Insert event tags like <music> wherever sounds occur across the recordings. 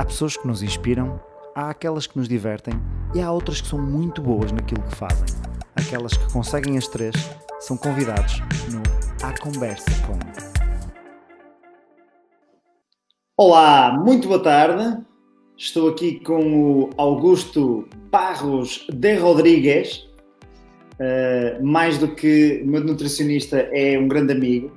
Há pessoas que nos inspiram, há aquelas que nos divertem e há outras que são muito boas naquilo que fazem. Aquelas que conseguem as três são convidados no A Conversa Com. Olá, muito boa tarde. Estou aqui com o Augusto Barros de Rodrigues. Uh, mais do que meu nutricionista, é um grande amigo.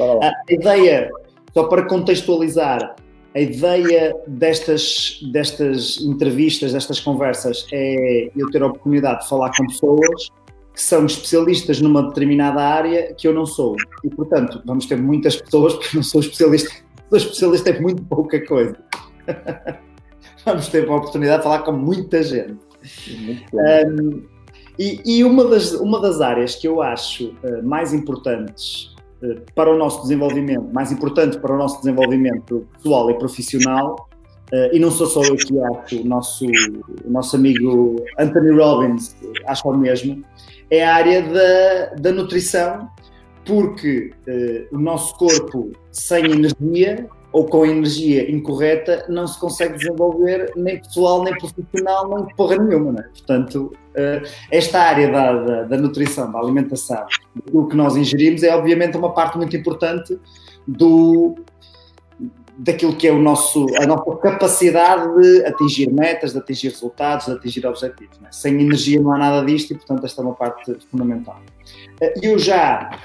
A ideia, só para contextualizar, a ideia destas, destas entrevistas, destas conversas, é eu ter a oportunidade de falar com pessoas que são especialistas numa determinada área que eu não sou. E, portanto, vamos ter muitas pessoas, porque eu não sou especialista. <laughs> Sou especialista em muito pouca coisa. <laughs> vamos ter a oportunidade de falar com muita gente. Um, e, e uma, das, uma das áreas que eu acho uh, mais importantes para o nosso desenvolvimento, mais importante para o nosso desenvolvimento pessoal e profissional, uh, e não sou só eu que acho, o nosso, o nosso amigo Anthony Robbins acha o mesmo, é a área da, da nutrição, porque o nosso corpo sem energia ou com energia incorreta, não se consegue desenvolver nem pessoal, nem profissional, nem porra nenhuma. Né? Portanto, eh, esta área da, da, da, nutrição, da alimentação, do que nós ingerimos, é obviamente uma parte muito importante do, daquilo que é o nosso, a nossa capacidade de atingir metas, de atingir resultados, de atingir objetivos. Né? Sem energia não há nada disto e, portanto, esta é uma parte fundamental. Eh, eu já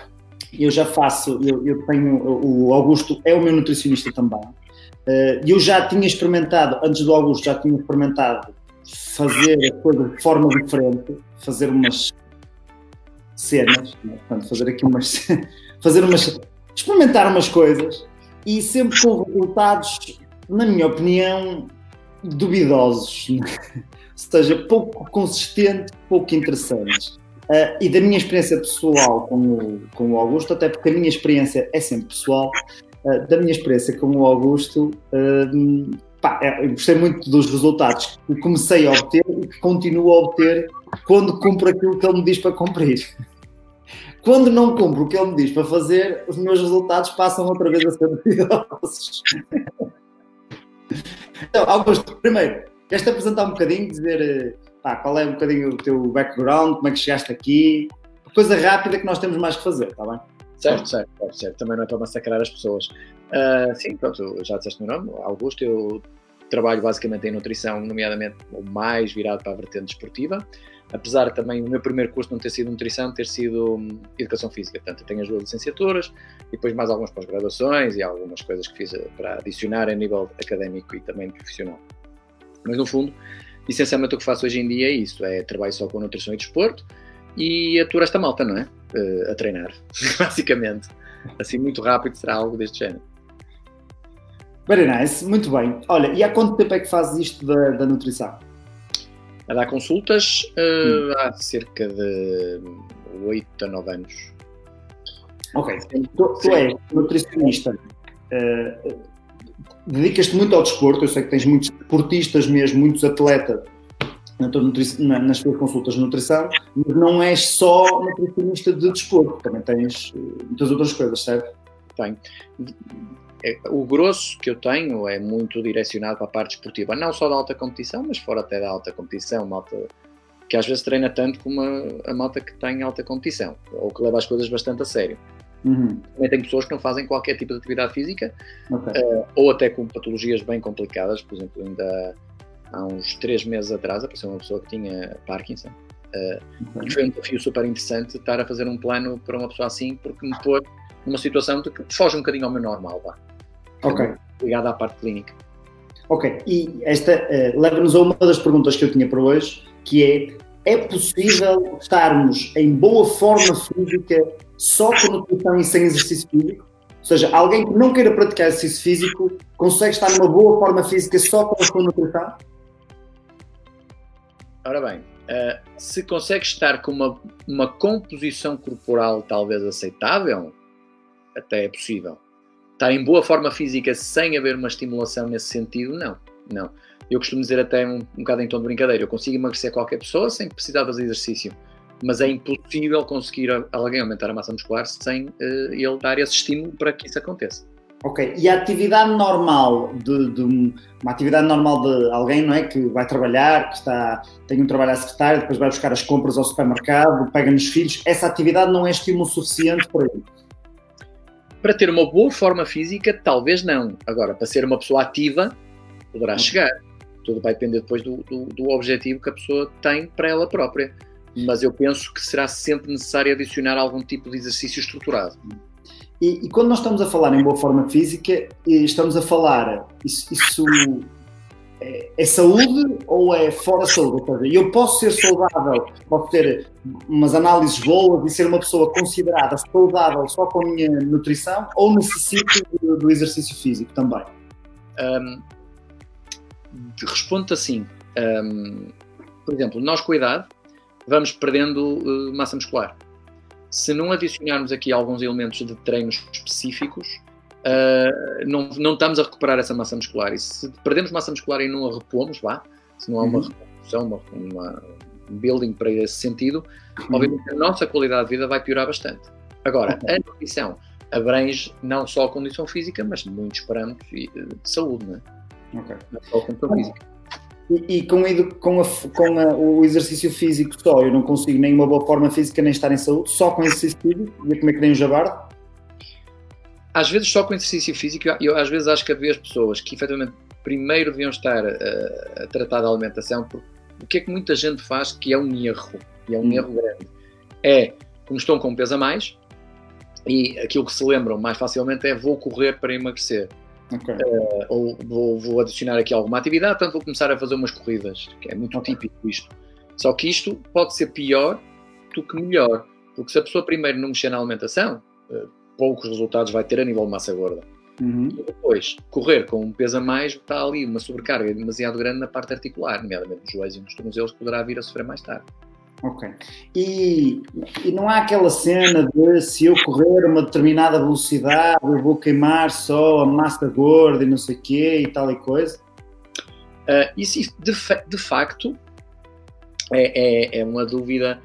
eu já faço, eu, eu, tenho, o Augusto é o meu nutricionista também. Uh, eu já tinha experimentado, antes do Augusto, já tinha experimentado fazer a coisa de forma diferente, fazer umas cenas, né? portanto, fazer aqui umas, <laughs> fazer umas, experimentar umas coisas e sempre com resultados, na minha opinião, duvidosos, <laughs> ou seja, pouco consistentes, pouco interessantes. Uh, e da minha experiência pessoal com o, com o Augusto, até porque a minha experiência é sempre pessoal, uh, da minha experiência com o Augusto, uh, pá, eu gostei muito dos resultados que comecei a obter e que continuo a obter quando cumpro aquilo que ele me diz para cumprir. Quando não cumpro o que ele me diz para fazer, os meus resultados passam outra vez a ser duvidosos. <laughs> então, Augusto, primeiro, queres-te apresentar um bocadinho, dizer pá, qual é um bocadinho o teu background, como é que chegaste aqui, coisa rápida que nós temos mais que fazer, está bem? Certo, certo, certo, certo. Também não é para massacrar as pessoas. Uh, sim, pronto, já disseste o meu nome, Augusto, eu trabalho basicamente em nutrição, nomeadamente o mais virado para a vertente desportiva, apesar também o meu primeiro curso não ter sido nutrição, ter sido hum, educação física. Portanto, eu tenho as duas licenciaturas e depois mais algumas pós-graduações e algumas coisas que fiz para adicionar a nível académico e também profissional. Mas no fundo, essencialmente o que faço hoje em dia é isso, é trabalho só com nutrição e desporto e aturo esta malta, não é? Uh, a treinar, <laughs> basicamente. Assim, muito rápido será algo deste género. Very nice, muito bem. Olha, e há quanto tempo é que fazes isto da, da nutrição? A dar consultas uh, hum. há cerca de 8 a 9 anos. Ok, tu, tu és nutricionista uh, dedicas-te muito ao desporto, eu sei que tens muitos esportistas mesmo, muitos atletas nas tuas consultas de nutrição, mas não és só nutricionista de desporto, também tens eh, muitas outras coisas, certo? Tenho. É, o grosso que eu tenho é muito direcionado para a parte esportiva, não só da alta competição, mas fora até da alta competição, malta que às vezes treina tanto como a, a malta que tem alta competição, ou que leva as coisas bastante a sério. Uhum. Também tenho pessoas que não fazem qualquer tipo de atividade física okay. uh, ou até com patologias bem complicadas. Por exemplo, ainda há uns três meses atrás apareceu uma pessoa que tinha Parkinson. Uh. E foi um desafio super interessante estar a fazer um plano para uma pessoa assim, porque me pôs numa situação de que foge um bocadinho ao meu normal. Vá. Ok. Ligada à parte clínica. Ok, e esta uh, leva-nos a uma das perguntas que eu tinha para hoje, que é: é possível estarmos em boa forma física só com nutrição e sem exercício físico? Ou seja, alguém que não queira praticar exercício físico consegue estar numa boa forma física só com a sua nutrição? Ora bem, uh, se consegue estar com uma, uma composição corporal talvez aceitável, até é possível. Estar em boa forma física sem haver uma estimulação nesse sentido, não. Não. Eu costumo dizer até um, um bocado em tom de brincadeira, eu consigo emagrecer qualquer pessoa sem precisar fazer exercício mas é impossível conseguir alguém aumentar a massa muscular sem uh, ele dar esse estímulo para que isso aconteça. Ok, e a atividade normal de, de, uma atividade normal de alguém, não é? Que vai trabalhar, que está, tem um trabalho à secretária, depois vai buscar as compras ao supermercado, pega nos filhos, essa atividade não é estímulo suficiente para ele? Para ter uma boa forma física, talvez não. Agora, para ser uma pessoa ativa, poderá okay. chegar. Tudo vai depender depois do, do, do objetivo que a pessoa tem para ela própria. Mas eu penso que será sempre necessário adicionar algum tipo de exercício estruturado. E, e, quando nós estamos a falar em boa forma física, estamos a falar, isso, isso é, é, saúde ou é fora saúde? Ou seja, eu posso ser saudável, posso ter umas análises boas e ser uma pessoa considerada saudável só com a minha nutrição ou necessito do, do exercício físico também? Um, Respondo-te assim, um, por exemplo, nós com a idade vamos perdendo uh, massa muscular se não adicionarmos aqui alguns elementos de treinos específicos, uh, não, não estamos a recuperar essa massa muscular. E se perdemos massa muscular e não a repomos, vá, se não há uma uhum. reconstrução, uma, uma, um building para esse sentido, uhum. obviamente a nossa qualidade de vida vai piorar bastante. Agora, a nutrição abrange não só a condição física, mas muitos parâmetros de saúde, não é? Okay. Não só a condição física. E, e com, com, a, com a, o exercício físico só, eu não consigo nem uma boa forma física nem estar em saúde, só com exercício físico, ia comer que nem um jabardo? Às vezes só com exercício físico, eu às vezes acho que havia as pessoas que efetivamente primeiro deviam estar a, a tratar da alimentação, porque o que é que muita gente faz que é um erro, e é um hum. erro grande, é, como estão com peso a mais, e aquilo que se lembram mais facilmente é vou correr para emagrecer. Okay. Uh, ou vou, vou, adicionar aqui alguma atividade, portanto vou começar a fazer umas corridas, que é muito okay. típico isto. Só que isto pode ser pior do que melhor, porque se a pessoa primeiro não mexer na alimentação, uh, poucos resultados vai ter a nível de massa gorda. Uhum. E depois, correr com um peso a mais, está ali uma sobrecarga demasiado grande na parte articular, nomeadamente nos joelhos e nos tornozelos, que poderá vir a sofrer mais tarde. Ok. E, e, não há aquela cena de se eu correr uma determinada velocidade eu vou queimar só a massa gorda e não sei o quê e tal e coisa? Uh, isso, de, de facto é, é, é, uma dúvida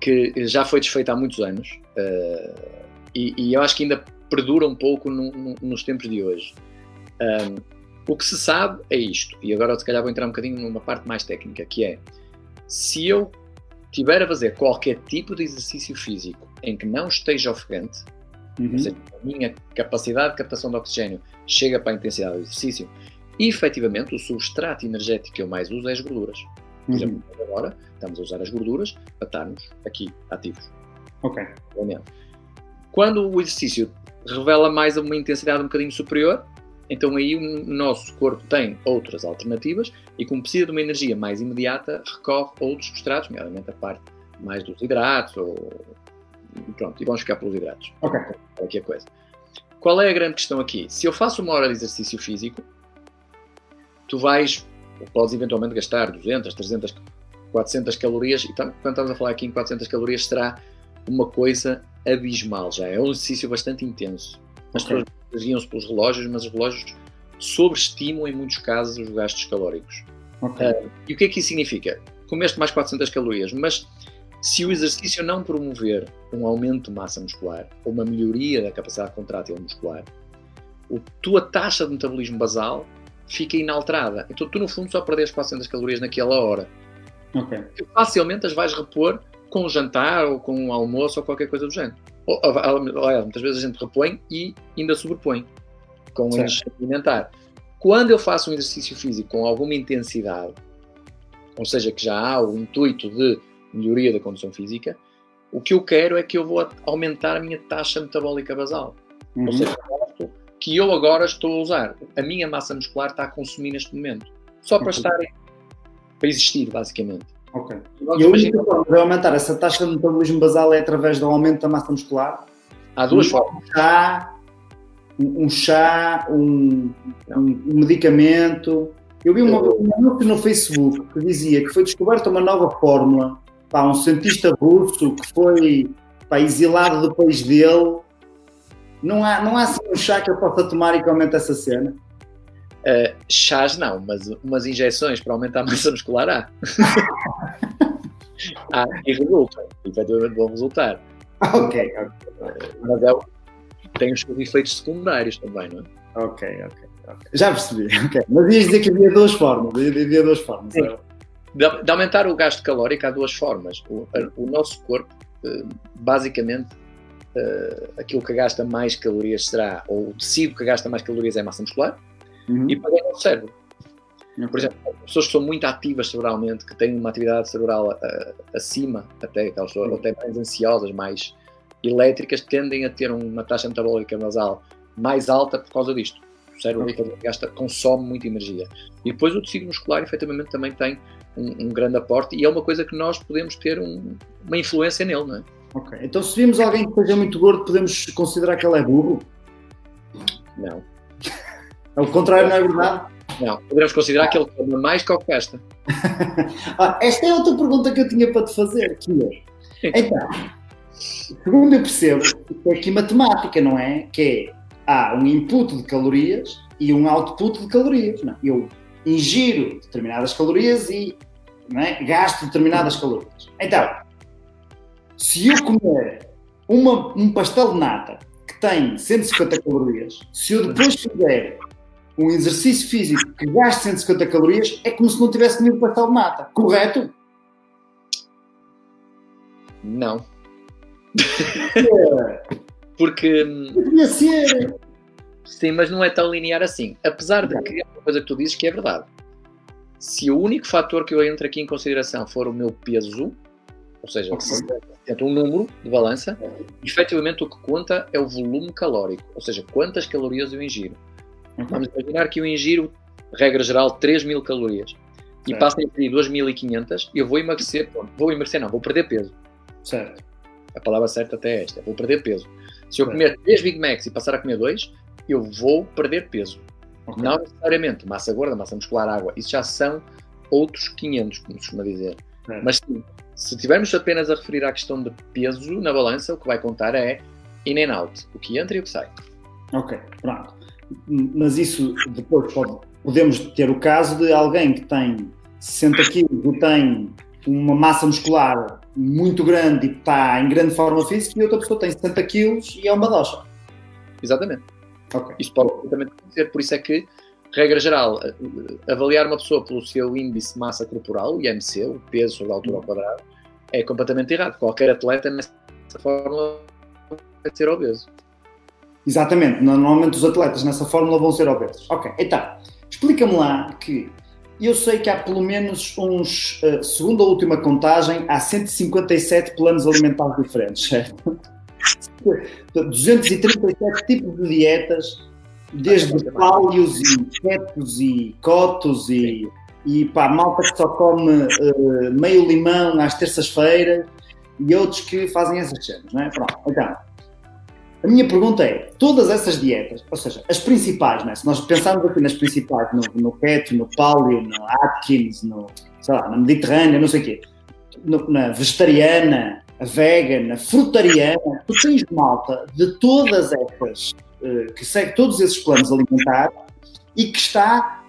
que já foi desfeita há muitos anos uh, e, e, eu acho que ainda perdura um pouco no, no, nos tempos de hoje. Um, o que se sabe é isto, e agora se calhar vou entrar um bocadinho numa parte mais técnica, que é se eu tiver a fazer qualquer tipo de exercício físico em que não esteja ofegante, uhum. ou seja, a minha capacidade de captação de oxigênio chega para a intensidade do exercício, e efetivamente o substrato energético que eu mais uso é as gorduras. Por uhum. exemplo, agora estamos a usar as gorduras para estarmos aqui ativos. Ok. Quando o exercício revela mais uma intensidade um bocadinho superior, então aí o nosso corpo tem outras alternativas e como precisa de uma energia mais imediata, recorre a outros substratos, nomeadamente a parte mais dos hidratos, ou... pronto, e vamos ficar pelos hidratos. Ok. Aqui a coisa. Qual é a grande questão aqui? Se eu faço uma hora de exercício físico, tu vais, podes eventualmente gastar 200, 300, 400 calorias, e quando estamos a falar aqui em 400 calorias, será uma coisa abismal já. É um exercício bastante intenso. As okay. pessoas guiam-se pelos relógios, mas os relógios sobreestimam em muitos casos os gastos calóricos. Okay. Uh, e o que é que isso significa? Comeste mais 400 calorias, mas se o exercício não promover um aumento de massa muscular ou uma melhoria da capacidade contrátil muscular, a tua taxa de metabolismo basal fica inalterada. Então tu, no fundo, só perdes 400 calorias naquela hora. Okay. Facilmente as vais repor com um jantar ou com um almoço ou qualquer coisa do género. Aliás, muitas vezes a gente repõe e ainda sobrepõe com o alimentar. Quando eu faço um exercício físico com alguma intensidade, ou seja, que já há o intuito de melhoria da condição física, o que eu quero é que eu vou aumentar a minha taxa metabólica basal. Uhum. Ou seja, que eu agora estou a usar. A minha massa muscular está a consumir neste momento. Só para uhum. estar, para existir, basicamente. Ok. E a única forma de aumentar essa taxa de metabolismo basal é através do aumento da massa muscular? Há duas um formas. Chá, um chá, um, um, medicamento. Eu vi uma, um anúncio no Facebook que dizia que foi descoberta uma nova fórmula. Pá, um cientista russo que foi pá, exilado do país dele. Não há, não há assim um chá que eu possa tomar e que aumente essa cena? Uh, chás não, mas umas injeções para aumentar a massa muscular há. <laughs> há e resultam, efetivamente vão resultar. <laughs> Ok, uh, mas é, tem os seus efeitos secundários também, não é? Ok, ok. okay. Já percebi. <laughs> Mas ias dizer que havia duas formas. Havia duas formas. Sim. De, de, aumentar o gasto calórico há duas formas. O, o nosso corpo, eh, basicamente, eh, aquilo que gasta mais calorias será, ou o tecido que gasta mais calorias é a massa muscular, uhum. e para o cérebro. Por exemplo, pessoas que são muito ativas cerebralmente, que têm uma atividade cerebral uh, acima, até aquelas pessoas, até mais ansiosas, mais elétricas, tendem a ter uma taxa metabólica basal mais alta por causa disto. O cérebro okay. gasta, consome muita energia. E depois o tecido muscular, efetivamente, também tem um, um grande aporte e é uma coisa que nós podemos ter um, uma influência nele, não é? Ok. Então, se vimos alguém que seja muito gordo, podemos considerar que ele é burro? Não. Ao contrário, não é verdade? Não, podemos considerar que ele come mais que o que gasta. <laughs> ah, esta é outra pergunta que eu tinha para te fazer, que é, então, segundo eu percebo, é aqui matemática, não é? Que é, há um input de calorias e um output de calorias. Não? É? Eu ingiro determinadas calorias e é? gasto determinadas calorias. Então, se eu comer uma, um pastel de nata que tem 150 calorias, se eu depois fizer um exercício físico que gaste 150 calorias, é como se não tivesse comido pastel de nata. Correto? Não. Porque. Podia ser. Sim, mas não é tão linear assim. Apesar de que é uma coisa que tu dizes que é verdade. Se o único fator que eu entro aqui em consideração for o meu peso, ou seja, okay. um número de balança, efetivamente o que conta é o volume calórico, ou seja, quantas calorias eu ingiro. Uhum. Vamos imaginar que eu ingiro, regra geral, 3 mil calorias e passo a ingerir 2.500, eu vou emagrecer, vou emagrecer não, vou perder peso. Certo. A palavra certa até é esta, vou perder peso. Se eu comer 3 Big Macs e passar a comer 2, eu vou perder peso. Okay. Não necessariamente massa gorda, massa muscular, água. Isso já são outros 500, como se costuma dizer. É. Mas sim, se estivermos apenas a referir à questão de peso na balança, o que vai contar é in and out, o que entra e o que sai. Ok, pronto. Mas isso depois pode, podemos ter o caso de alguém que tem 60 quilos e tem uma massa muscular muito grande e está em grande forma física e outra pessoa tem 70 quilos e é uma doxa. Exatamente. Okay. Isso pode perfeitamente acontecer, por isso é que, regra geral, avaliar uma pessoa pelo seu índice de massa corporal, o IMC, o peso sobre a altura ao quadrado, é completamente errado. Qualquer atleta nessa fórmula vai ser obeso. Exatamente, normalmente os atletas nessa fórmula vão ser obesos. Ok, então, explica-me lá que eu sei que há pelo menos uns, uh, segundo a última contagem, há 157 planos alimentares diferentes, certo? 237 tipos de dietas, desde páleos e ketos e cotos e, e pá, malta que só come uh, meio limão às terças-feiras e outros que fazem essas cenas, não é? Pronto, então, a minha pergunta é, todas essas dietas, ou seja, as principais, é? se nós pensarmos aqui nas principais, no, no keto, no paleo, no Atkins, no, sei lá, na Mediterrânea, não sei o quê, no, na vegetariana, a vegan, a frutariana, tu tens malta de todas essas, uh, que segue todos esses planos alimentares e que está,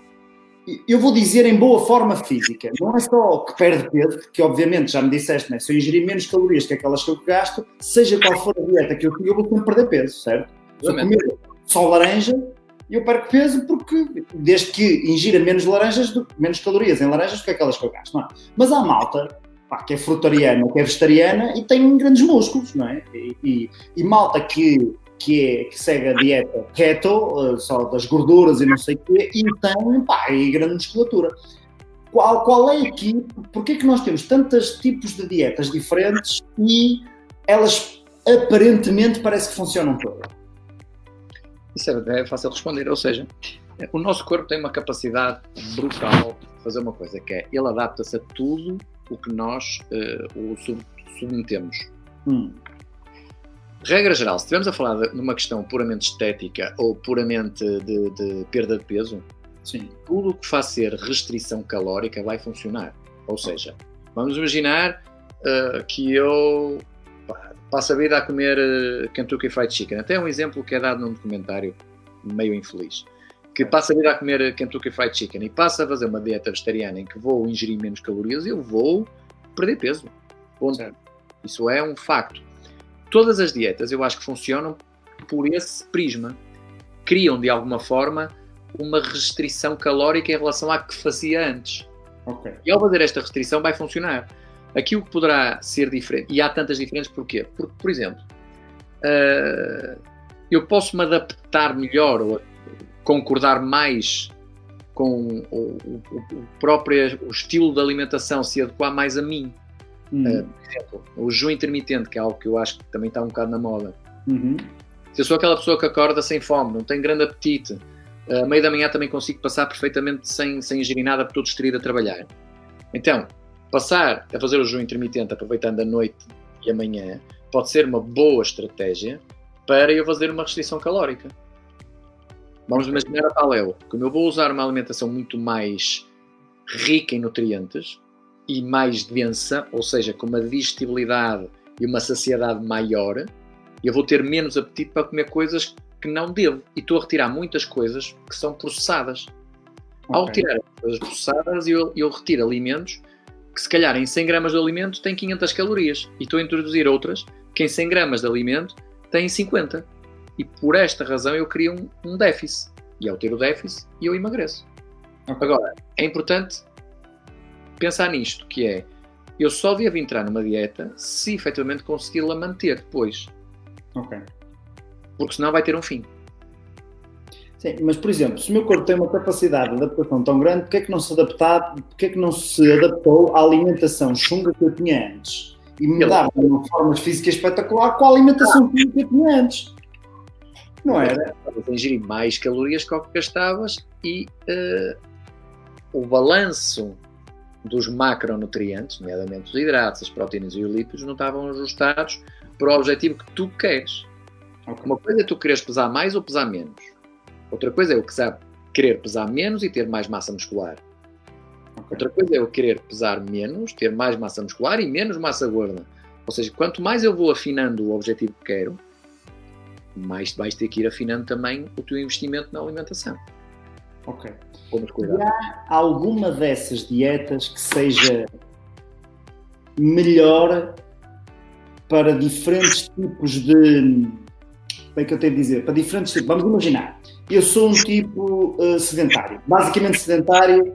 eu vou dizer, em boa forma física. Não é só que perde peso, porque obviamente já me disseste, né, se eu ingerir menos calorias que aquelas que eu gasto, seja qual for a dieta que eu sigo, eu vou sempre perder peso, certo? Se eu comer só laranja, eu perco peso porque, desde que ingira menos laranjas, menos calorias em laranjas do que aquelas que eu gasto, não é? Mas há malta pá, que é frutariana que é vegetariana e tem grandes músculos, não é? E, e, e malta que, que, é, que segue a dieta keto, uh, só das gorduras e não sei o quê, e tem pá, e grande musculatura. Qual, qual é aqui, porquê é que nós temos tantos tipos de dietas diferentes e elas aparentemente parece que funcionam todas? Isso é, é fácil responder, ou seja, o nosso corpo tem uma capacidade brutal de fazer uma coisa, que é ele adapta-se a tudo o que nós uh, o sub submetemos. Hum. Regra geral, se estivermos a falar de uma questão puramente estética ou puramente de, de perda de peso, Sim. tudo o que faz ser restrição calórica vai funcionar. Ou seja, vamos imaginar uh, que eu passo a vida a comer uh, Kentucky Fried Chicken. Até um exemplo que é dado num documentário meio infeliz que passa a vir a comer Kentucky Fried Chicken e passa a fazer uma dieta vegetariana em que vou ingerir menos calorias, eu vou perder peso. Ponto. Isso é um facto. Todas as dietas eu acho que funcionam por esse prisma, criam de alguma forma uma restrição calórica em relação à que fazia antes. Ok. E ao fazer esta restrição vai funcionar. Aqui o que poderá ser diferente, e há tantas diferenças porquê? Porque, por exemplo, uh, eu posso me adaptar melhor ou concordar mais com o, o, o, próprio o estilo de alimentação se adequar mais a mim. Uhum. Uh, por exemplo, o jejum intermitente, que é algo que eu acho que também está um bocado na moda. Uhum. Se eu sou aquela pessoa que acorda sem fome, não tem grande apetite, uh, meio da manhã também consigo passar perfeitamente sem, sem ingerir nada, porque estou distraído a trabalhar. Então, passar a fazer o jejum intermitente aproveitando a noite e a manhã pode ser uma boa estratégia para eu fazer uma restrição calórica. Vamos imaginar a tal eu, como eu vou usar uma alimentação muito mais rica em nutrientes e mais densa, ou seja, com uma digestibilidade e uma saciedade maior, eu vou ter menos apetite para comer coisas que não devo. E estou a retirar muitas coisas que são processadas. Okay. Ao retirar coisas processadas, eu, eu retiro alimentos que se calhar em 100 gramas de alimento tem 500 calorias e estou a introduzir outras que em 100 gramas de alimento têm 50. E por esta razão eu crio um, um déficit. E ao ter o déficit, eu emagreço. Okay. Agora, é importante pensar nisto, que é, eu só devo entrar numa dieta se efetivamente conseguir-la manter depois. Ok. Porque senão vai ter um fim. Sim, mas por exemplo, se o meu corpo tem uma capacidade de adaptação tão grande, porquê é que não se adaptar, porquê é que não se adaptou à alimentação chunga que eu tinha antes? E me dava uma forma física espetacular com a alimentação que eu tinha antes. Não era? Estavas a ingerir mais calorias que o que gastavas e uh, o balanço dos macronutrientes, nomeadamente os hidratos, as proteínas e os lípidos, não estavam ajustados para o objetivo que tu queres. Uma coisa é tu queres pesar mais ou pesar menos. Outra coisa é eu querer pesar menos e ter mais massa muscular. Outra coisa é eu querer pesar menos, ter mais massa muscular e menos massa gorda. Ou seja, quanto mais eu vou afinando o objetivo que quero, mais vais ter que ir afinando também o teu investimento na alimentação. Ok. Vamos cuidar. E há alguma dessas dietas que seja melhor para diferentes tipos de. Como é que eu tenho de dizer? Para diferentes tipos. Vamos imaginar eu sou um tipo uh, sedentário, basicamente sedentário.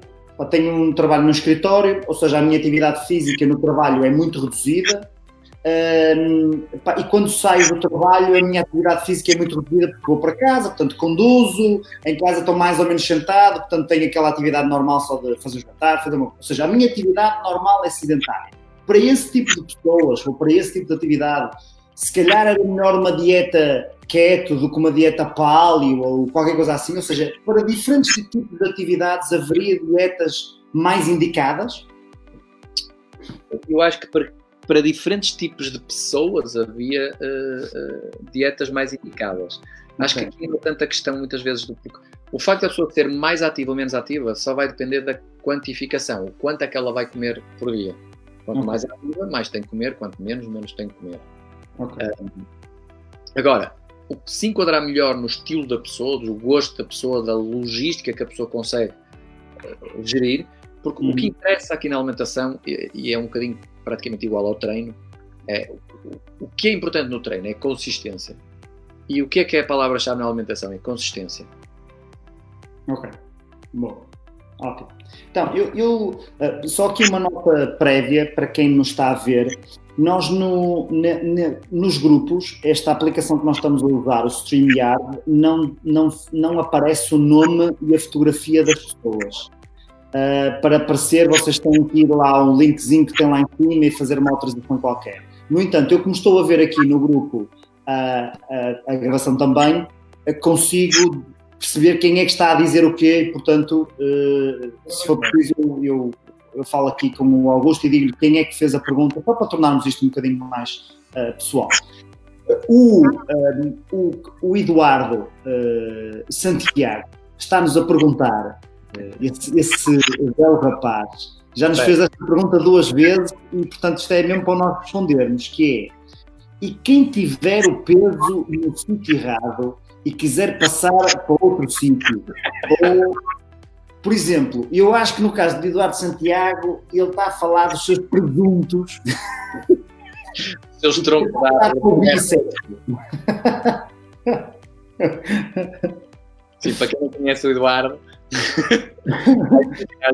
Tenho um trabalho no escritório, ou seja, a minha atividade física no trabalho é muito reduzida. E quando saio do trabalho, a minha atividade física é muito reduzida porque vou para casa, portanto conduzo, em casa estou mais ou menos sentado, portanto tenho aquela atividade normal só de fazer jantar, fazer uma... ou seja, a minha atividade normal é sedentária. Para esse tipo de pessoas, ou para esse tipo de atividade, se calhar era melhor uma dieta keto do que uma dieta paleo ou qualquer coisa assim, ou seja, para diferentes tipos de atividades haveria dietas mais indicadas? Eu acho que para, para diferentes tipos de pessoas havia uh, uh, dietas mais indicadas. Acho okay. que aqui é tanta a questão muitas vezes do o facto da pessoa ser mais ativa ou menos ativa só vai depender da quantificação, o quanto é que ela vai comer por dia. Quanto okay. mais ativa, mais tem que comer, quanto menos, menos tem que comer. Okay. agora, o que se enquadrar melhor no estilo da pessoa, do gosto da pessoa, da logística que a pessoa consegue uh, gerir, porque uhum. o que uhum. interessa aqui na alimentação, e, é um bocadinho praticamente igual ao treino, é o, que é importante no treino é consistência. E o que é que é a palavra-chave na alimentação? É consistência. Ok, bom, ótimo. Então, eu, eu uh, só aqui uma nota prévia para quem nos está a ver nós no, ne, ne, nos grupos, esta aplicação que nós estamos a usar, o StreamYard, não, não, não aparece o nome e a fotografia das pessoas. Uh, para aparecer, vocês têm que ir lá ao linkzinho que tem lá em cima e fazer uma autorização qualquer. No entanto, eu como estou a ver aqui no grupo uh, a gravação também, uh, consigo perceber quem é que está a dizer o quê portanto, se for preciso, eu, eu falo aqui com o Augusto e digo-lhe quem é que fez a pergunta, só para tornarmos isto um bocadinho mais uh, pessoal. O, uh, o, o, Eduardo uh, Santiago está-nos a perguntar, esse, esse belo rapaz, já nos Bem. fez esta pergunta duas vezes e, portanto, isto é mesmo para nós respondermos, que é, e quem tiver o peso no sítio errado e quiser passar para outro sítio, ou por exemplo, eu acho que no caso de Eduardo Santiago, ele está a falar dos seus presuntos. Seus troncos. Sim, para quem não conhece o Eduardo.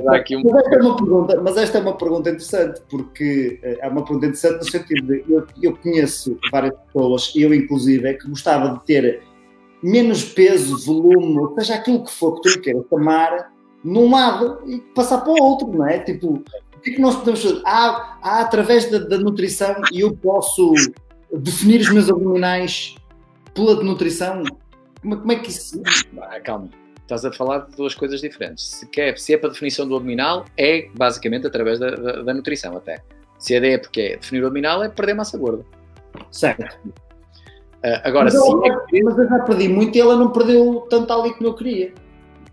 Aqui mas, esta é uma pergunta, mas esta é uma pergunta interessante, porque eh, é uma pergunta interessante no sentido de eu, eu conheço várias pessoas, eu inclusive, é que gostava de ter menos peso, volume, seja, aquilo que for que tu queiras chamar, num lado e passar para o outro, não é? Tipo, o que é que nós podemos fazer? Há, através da, da nutrição, e eu posso definir os meus abdominais pela nutrição? Como, como é que isso. Ah, calma, estás a falar de duas coisas diferentes. Se, quer, se é para definição do abdominal, é basicamente através da, da, da nutrição, até. Se a ideia é porque é definir o abdominal, é perder massa gorda. Certo. Uh, agora, mas, eu, é... mas eu já perdi muito e ela não perdeu tanto ali como eu queria.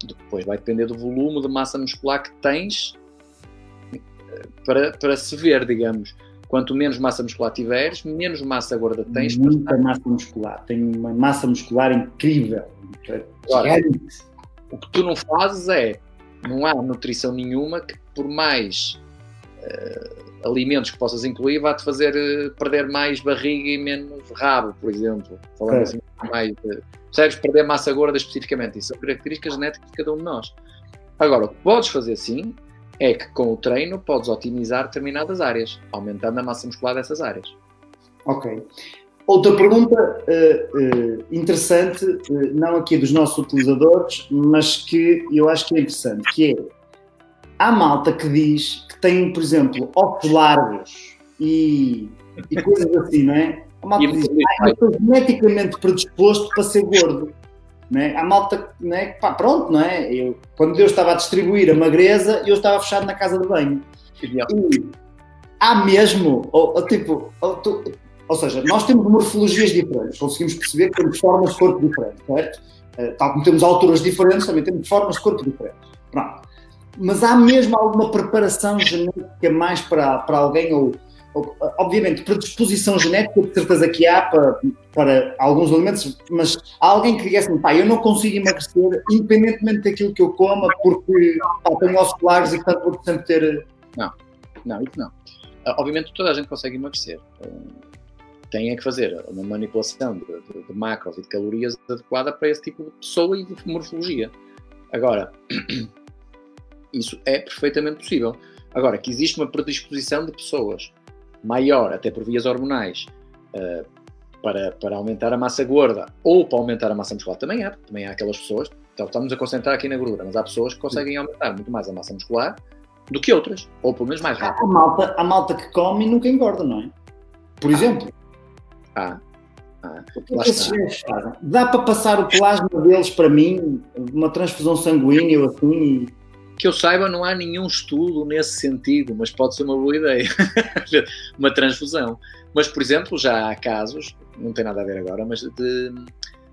Depois vai depender do volume de massa muscular que tens eh, para, para se ver, digamos. Quanto menos massa muscular tiveres, menos massa gorda tens. Muita massa muscular. Tenho uma massa muscular incrível. Agora, o que tu não fazes é, não há nutrição nenhuma que por mais uh, alimentos que possas incluir vá-te fazer uh, perder mais barriga e menos rabo, por exemplo. Falando é. assim, mais... Uh, percebes? Perder massa gorda especificamente. Isso são características genéticas de cada um de nós. Agora, o que podes fazer sim é que com o treino podes otimizar determinadas áreas, aumentando a massa muscular dessas áreas. Ok. Outra pergunta uh, uh, interessante, uh, não aqui dos nossos utilizadores, mas que eu acho que é interessante, que é, há malta que diz que tem, por exemplo, óculos largos e, e coisas assim, não é? Há malta que diz, ah, eu estou geneticamente predisposto para ser gordo. Né? Há malta, né? Pá, pronto, não é? Eu, quando Deus estava a distribuir a magreza, eu estava fechado na casa de banho. E há mesmo, ou, ou tipo, ou, tu, ou, seja, nós temos morfologias diferentes, conseguimos perceber que temos formas de corpo diferentes, certo? Uh, tal como temos alturas diferentes, também temos formas de corpo diferentes. Pronto. Mas há mesmo alguma preparação genética mais para, para alguém ou obviamente, predisposição genética, de certeza que há para, para alguns alimentos, mas há alguém que diga assim, pá, eu não consigo emagrecer independentemente daquilo que eu coma, porque pá, tenho ossos largos e portanto vou sempre ter. Não, não, isso não. Ah, obviamente toda a gente consegue emagrecer. Tem é que fazer uma manipulação de, de, de macros e de calorias adequada para esse tipo de pessoa e de morfologia. Agora, <clears throat> isso é perfeitamente possível. Agora, que existe uma predisposição de pessoas maior, até por vias hormonais, uh, para, para aumentar a massa gorda ou para aumentar a massa muscular, também há. Também há aquelas pessoas, então estamos a concentrar aqui na gordura, mas há pessoas que conseguem aumentar muito mais a massa muscular do que outras, ou pelo menos mais rápido. Há malta, há malta que come e nunca engorda, não é? Por exemplo. Ah. Ah, ah, Dá para passar o plasma deles para mim, uma transfusão sanguínea ou assim, que eu saiba, não há nenhum estudo nesse sentido, mas pode ser uma boa ideia. <laughs> uma transfusão. Mas, por exemplo, já há casos, não tem nada a ver agora, mas de,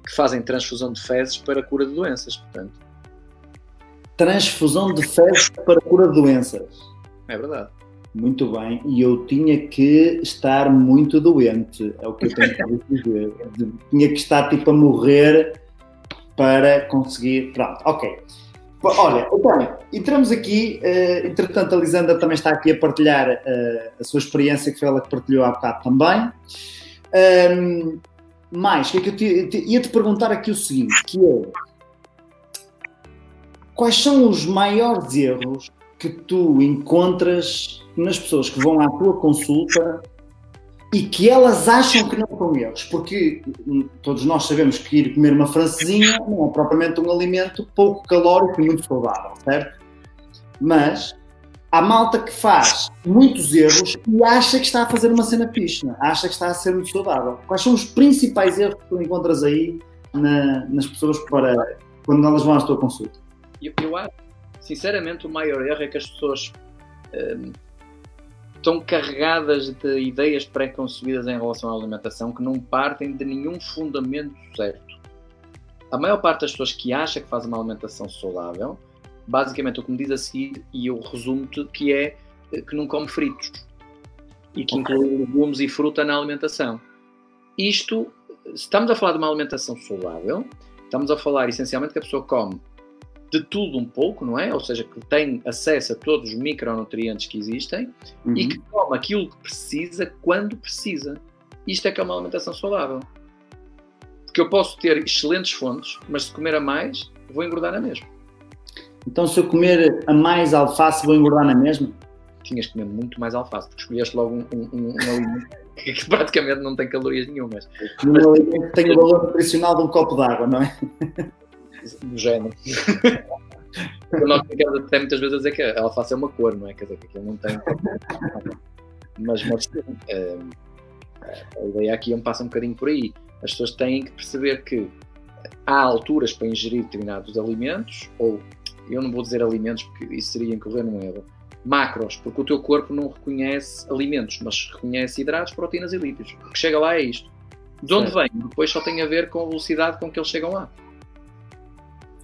que fazem transfusão de fezes para cura de doenças, portanto. Transfusão de fezes para cura de doenças. É verdade. Muito bem, e eu tinha que estar muito doente, é o que eu tenho que dizer. tinha que estar tipo a morrer para conseguir. Pronto, ok. Olha, então, entramos aqui, uh, entretanto a Lisandra também está aqui a partilhar uh, a sua experiência, que foi ela que partilhou há bocado também. Um, mais, que é que eu te, te, ia te perguntar aqui o seguinte, que é quais são os maiores erros que tu encontras nas pessoas que vão à tua consulta e que elas acham que não são erros, porque hum, todos nós sabemos que ir comer uma francesinha não é propriamente um alimento pouco calórico e muito saudável, certo? Mas há malta que faz muitos erros e acha que está a fazer uma cena fixe, é? acha que está a ser muito saudável. Quais são os principais erros que tu encontras aí na, nas pessoas para quando elas vão à tua consulta? Eu, eu acho, sinceramente, o maior erro é que as pessoas. Hum, estão carregadas de ideias pré-concebidas em relação à alimentação que não partem de nenhum fundamento certo. A maior parte das pessoas que acha que faz uma alimentação saudável, basicamente o que me diz a seguir, e eu resumo-te, que é eh, que não come fritos e que inclui legumes e fruta na alimentação. Isto, se estamos a falar de uma alimentação saudável, estamos a falar essencialmente que a pessoa come de tudo um pouco, não é? Ou seja, que tem acesso a todos os micronutrientes que existem uhum. e que toma aquilo que precisa quando precisa. Isto é que é uma alimentação saudável. Porque eu posso ter excelentes fontes, mas se comer a mais, vou engordar na mesma. Então, se eu comer a mais alface, vou engordar na mesma? Tinhas que comer muito mais alface, porque escolheste logo um, um, um, um alimento que <laughs> praticamente não tem calorias nenhumas. Um alimento que tem o valor nutricional de um copo de água, não é? <laughs> Do género. <laughs> Nós ficamos até muitas vezes a dizer que a alface é uma cor, não é? Quer dizer, que aquilo não tem. Mas, mas eh, a ideia aqui é um passa um bocadinho por aí. As pessoas têm que perceber que há alturas para ingerir determinados alimentos, ou eu não vou dizer alimentos porque isso seria incorrer num erro, macros, porque o teu corpo não reconhece alimentos, mas reconhece hidratos, proteínas e lípidos. O que chega lá é isto. De onde vem? Depois só tem a ver com a velocidade com que eles chegam lá.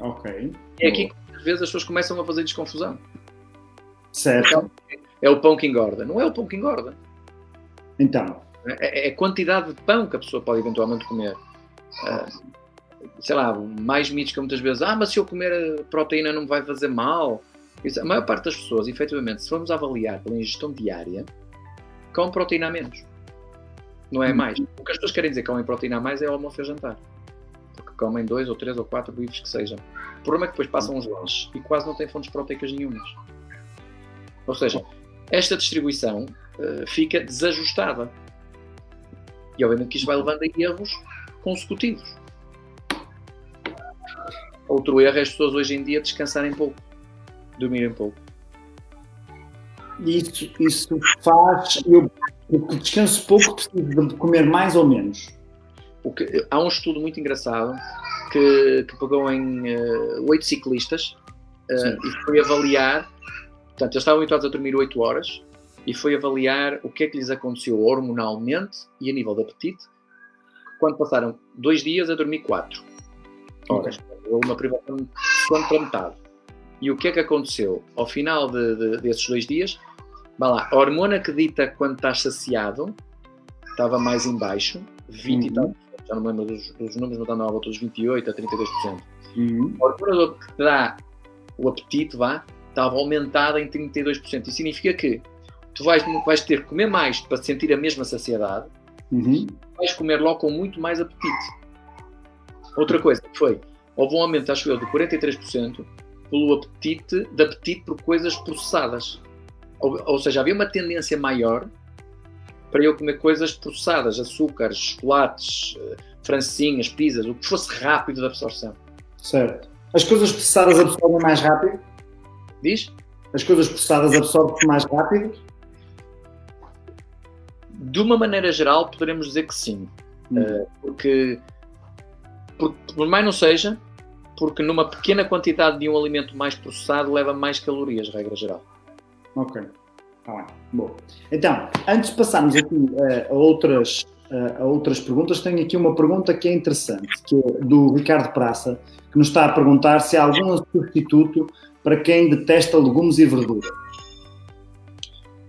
Ok. É aqui que às vezes as pessoas começam a fazer desconfusão. Certo. É o pão que engorda. Não é o pão que engorda. Então. É, é a quantidade de pão que a pessoa pode eventualmente comer. Uh, sei lá, mais mitos que muitas vezes, ah, mas se eu comer proteína não me vai fazer mal. Isso, a maior parte das pessoas, efetivamente, se formos avaliar pela ingestão diária, comem proteína a menos. Não é mais. O que as pessoas querem dizer que comem proteína a mais é o almoço e jantar. Comem dois ou três ou quatro bifes que sejam. O problema é que depois passam os lanches e quase não têm fontes proteicas nenhumas. Ou seja, esta distribuição uh, fica desajustada. E obviamente que isto vai levando a erros consecutivos. Outro erro é as pessoas hoje em dia descansarem pouco, dormirem pouco. Isso, isso faz. Eu, porque descanso pouco, preciso de comer mais ou menos. Que, há um estudo muito engraçado que, que pegou em uh, oito ciclistas uh, e foi avaliar. Portanto, eles estavam habituados a dormir 8 horas e foi avaliar o que é que lhes aconteceu hormonalmente e a nível de apetite quando passaram dois dias a dormir 4 horas. Houve uma privação para metade. E o que é que aconteceu? Ao final de, de, desses dois dias, vá lá, a hormona que dita quando estás saciado estava mais em baixo, 20 uhum. e tal, já não me lembro dos, dos números, não está na volta dos 28 a 32%. Uhum. A hormona que te dá o apetite, vá, estava aumentada em 32%. Isso significa que tu vais, vais ter que comer mais para sentir a mesma saciedade, uhum. vais comer logo com muito mais apetite. Outra coisa foi, houve um aumento, acho eu, de 43% pelo apetite, de apetite por coisas processadas. Ou, ou, seja, havia uma tendência maior para eu comer coisas processadas, açúcares, chocolates, eh, francinhas, pizzas, o que fosse rápido de absorção. Certo. As coisas processadas absorvem mais rápido? Diz? As coisas processadas absorvem mais rápido? De uma maneira geral, poderemos dizer que sim. Hum. Uh, porque por, por mais não seja, porque numa pequena quantidade de um alimento mais processado leva mais calorias, regra geral. Ok. Tá bem. Bom. Então, antes de passarmos aqui uh, a, outras, uh, a outras perguntas, tenho aqui uma pergunta que é interessante, que é do Ricardo Praça, que nos está a perguntar se há algum substituto para quem detesta legumes e verduras.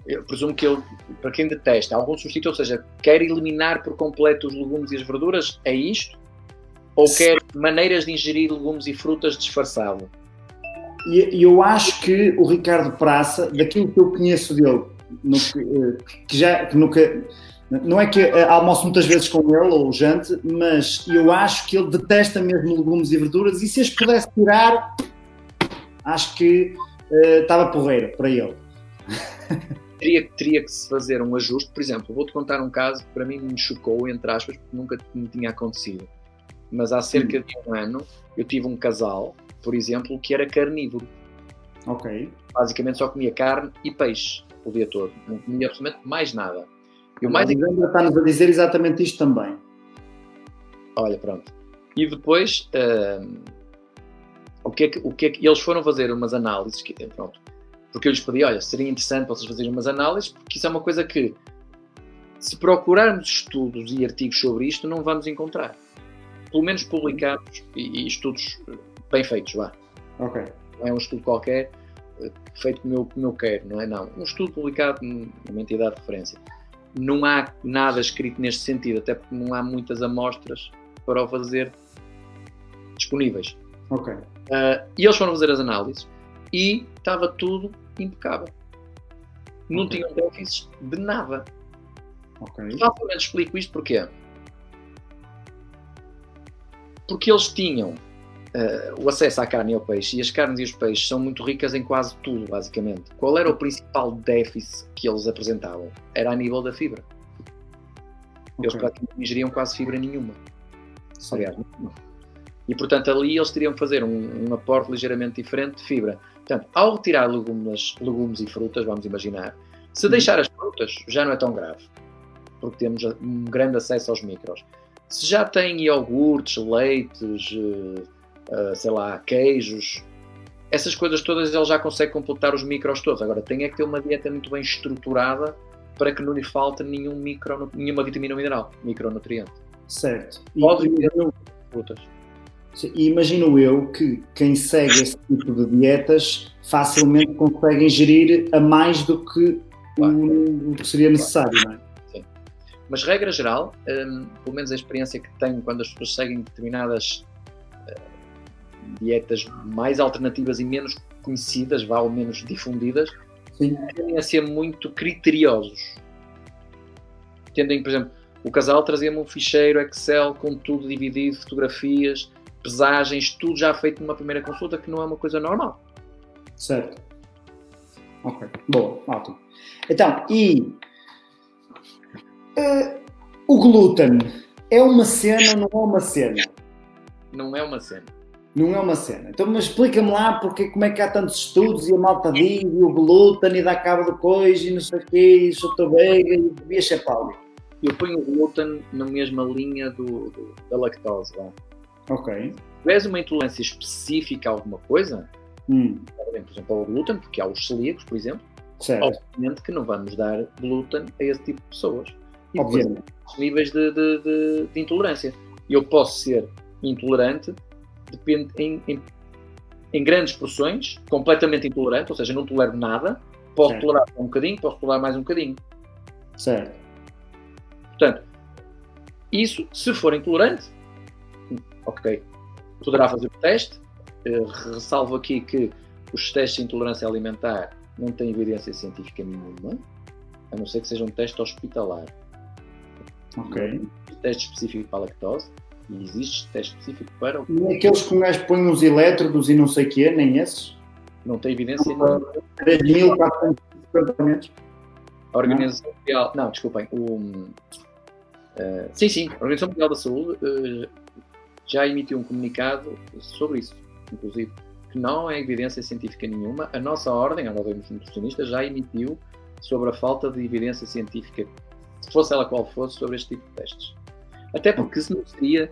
Eu presumo que ele, para quem detesta, algum substituto, ou seja, quer eliminar por completo os legumes e as verduras, é isto? Ou quer maneiras de ingerir legumes e frutas disfarçado? E eu acho que o Ricardo Praça, daquilo que eu conheço dele, no, eh, que já que nunca. Não é que eh, almoço muitas vezes com ele ou jante, mas eu acho que ele detesta mesmo legumes e verduras e se as pudesse tirar, acho que uh, estava para ele. teria, teria que se fazer um ajuste. Por exemplo, vou-te contar um caso que para mim me chocou, entre aspas, porque nunca me tinha acontecido mas há cerca de um ano eu tive um casal, por exemplo, que era carnívoro. Ok. Basicamente só comia carne e peixe o dia todo. Não comia absolutamente mais nada. E o mais ainda está-nos a dizer exatamente isto também. Olha, pronto. E depois, uh, o, que é que, o que é que eles foram fazer umas análises, que, pronto, porque eu lhes pedi, olha, seria interessante vocês fazerem umas análises, porque isso é uma coisa que, se procurarmos estudos e artigos sobre isto, não vamos encontrar pelo menos publicados e, e estudos bem feitos, vá. Ok. Não é um estudo qualquer eh, feito como eu, como eu quero, não é? Não. Um estudo publicado numa entidade de referência. Não há nada escrito neste sentido, até porque não há muitas amostras para o fazer disponíveis. Ok. Uh, e eles foram fazer as análises e estava tudo impecável. Não okay. tinham déficits de nada. Ok. Facilmente explico isto porque porque eles tinham uh, o acesso à carne e ao peixe, e as carnes e os peixes são muito ricas em quase tudo, basicamente. Qual era o principal déficit que eles apresentavam? Era a nível da fibra. Eles Ok. praticamente não ingeriam quase fibra nenhuma. Sim. Aliás, nenhuma. E portanto ali eles teriam que fazer um, um aporte ligeiramente diferente de fibra. Portanto, ao retirar legumes, legumes e frutas, vamos imaginar, se Uhum. deixar as frutas já não é tão grave, porque temos um grande acesso aos micros. Se já tem iogurtes, leites, eh, sei lá, queijos, essas coisas todas ele já consegue completar os micros todos. Agora tem é que ter uma dieta muito bem estruturada para que não lhe falte nenhum micro, nenhuma vitamina mineral, micronutriente. Certo. Pode e- Frutas. e imagino eu que quem segue esse tipo de dietas facilmente consegue ingerir a mais do que o, o que seria necessário, não é? Mas, regra geral, hum, pelo menos a experiência que tenho quando as pessoas seguem determinadas dietas mais alternativas e menos conhecidas, vá, ou menos difundidas, Sim. tendem a ser muito criteriosos. Tendem, por exemplo, o casal trazia-me um ficheiro Excel com tudo dividido, fotografias, pesagens, tudo já feito numa primeira consulta, que não é uma coisa normal. Certo. Ok. Boa, ótimo. Então, e eh, o glúten é uma cena ou não é uma cena? Não é uma cena. Não é uma cena. Então, mas explica-me lá porque, como é que há tantos estudos e a malta diz e o glúten e dá cabo do coisa e não sei o quê e sotabega e devia ser pau. Eu ponho o glúten na mesma linha do, do- da lactose. Vá. Ok. Tiveres uma intolerância específica a alguma coisa, Hum, por exemplo, ao glúten, porque há os celíacos, por exemplo, certo. obviamente que não vamos dar glúten a esse tipo de pessoas. E depois Obviamente. os níveis de, de- de- de intolerância. Eu posso ser intolerante depende, em, em- em grandes porções, completamente intolerante, ou seja, não tolero nada, posso Certo. tolerar um bocadinho, posso tolerar mais um bocadinho. Certo. Portanto, isso, se for intolerante, ok, poderá fazer o teste. Eh, ressalvo aqui que os testes de intolerância alimentar não têm evidência científica nenhuma, a não ser que seja um teste hospitalar. Ok. Existe teste específico para a lactose e existe teste específico para o Nem aqueles que um gajo põe uns elétrodos e não sei o quê, nem esses. não tem evidência nenhuma. 3.450 metros. A Organização Mundial. Não, desculpem. O, eh, sim, sim. A Organização Mundial da Saúde eh, já emitiu um comunicado sobre isso, inclusive, que não é evidência científica nenhuma. A nossa ordem, a Ordem dos Nutricionistas, já emitiu sobre a falta de evidência científica, se fosse ela qual fosse, sobre este tipo de testes. Até porque se não seria.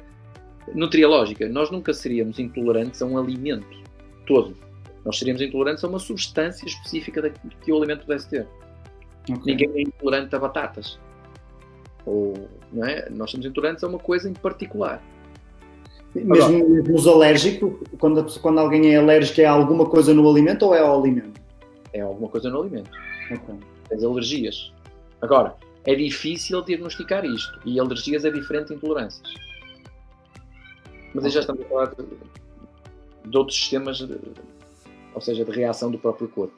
Não teria lógica. Nós nunca seríamos intolerantes a um alimento todo. Nós seríamos intolerantes a uma substância específica daquilo que o alimento pudesse ter. Ok. Ninguém é intolerante a batatas. Ou, não é? Nós somos intolerantes a uma coisa em particular. Mesmo mesmo os alérgicos, quando, quando alguém é alérgico, é a alguma coisa no alimento ou é ao alimento? É alguma coisa no alimento. Ok. Tens alergias. Agora, é difícil diagnosticar isto. E alergias é diferente de intolerâncias. Mas aí já estamos a falar de, de outros sistemas, de- ou seja, de reação do próprio corpo.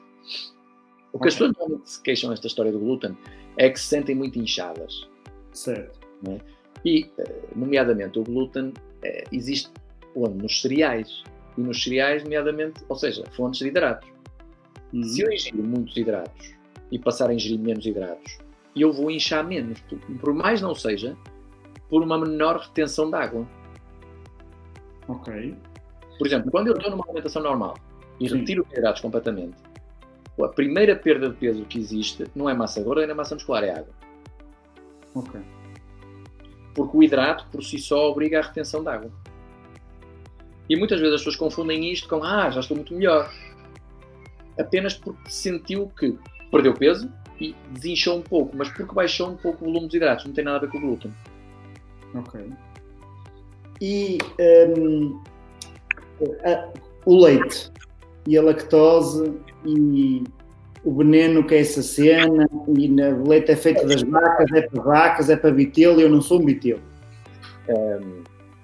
O que as Ok. pessoas normalmente se queixam nesta história do glúten é que se sentem muito inchadas. Certo. E, eh, nomeadamente, o glúten eh, existe onde? Nos cereais. E nos cereais, nomeadamente, ou seja, fontes de hidratos. Uhum. Se eu ingerir muitos hidratos e passar a ingerir menos hidratos, eu vou inchar menos. Por, mais não seja, por uma menor retenção de água. Ok. Por exemplo, quando eu estou numa alimentação normal e Sim. retiro os hidratos completamente, a primeira perda de peso que existe não é massa gorda, nem é massa muscular, é água. Ok. porque o hidrato por si só obriga à retenção de água. E muitas vezes as pessoas confundem isto com ah, já estou muito melhor. Apenas porque sentiu que perdeu peso e desinchou um pouco, mas porque baixou um pouco o volume dos hidratos, não tem nada a ver com o glúten. Ok. E hum, a- o leite e a lactose e o veneno que é essa cena e na- o leite é feito das vacas, é para vacas, é para vitelo e eu não sou um vitelo.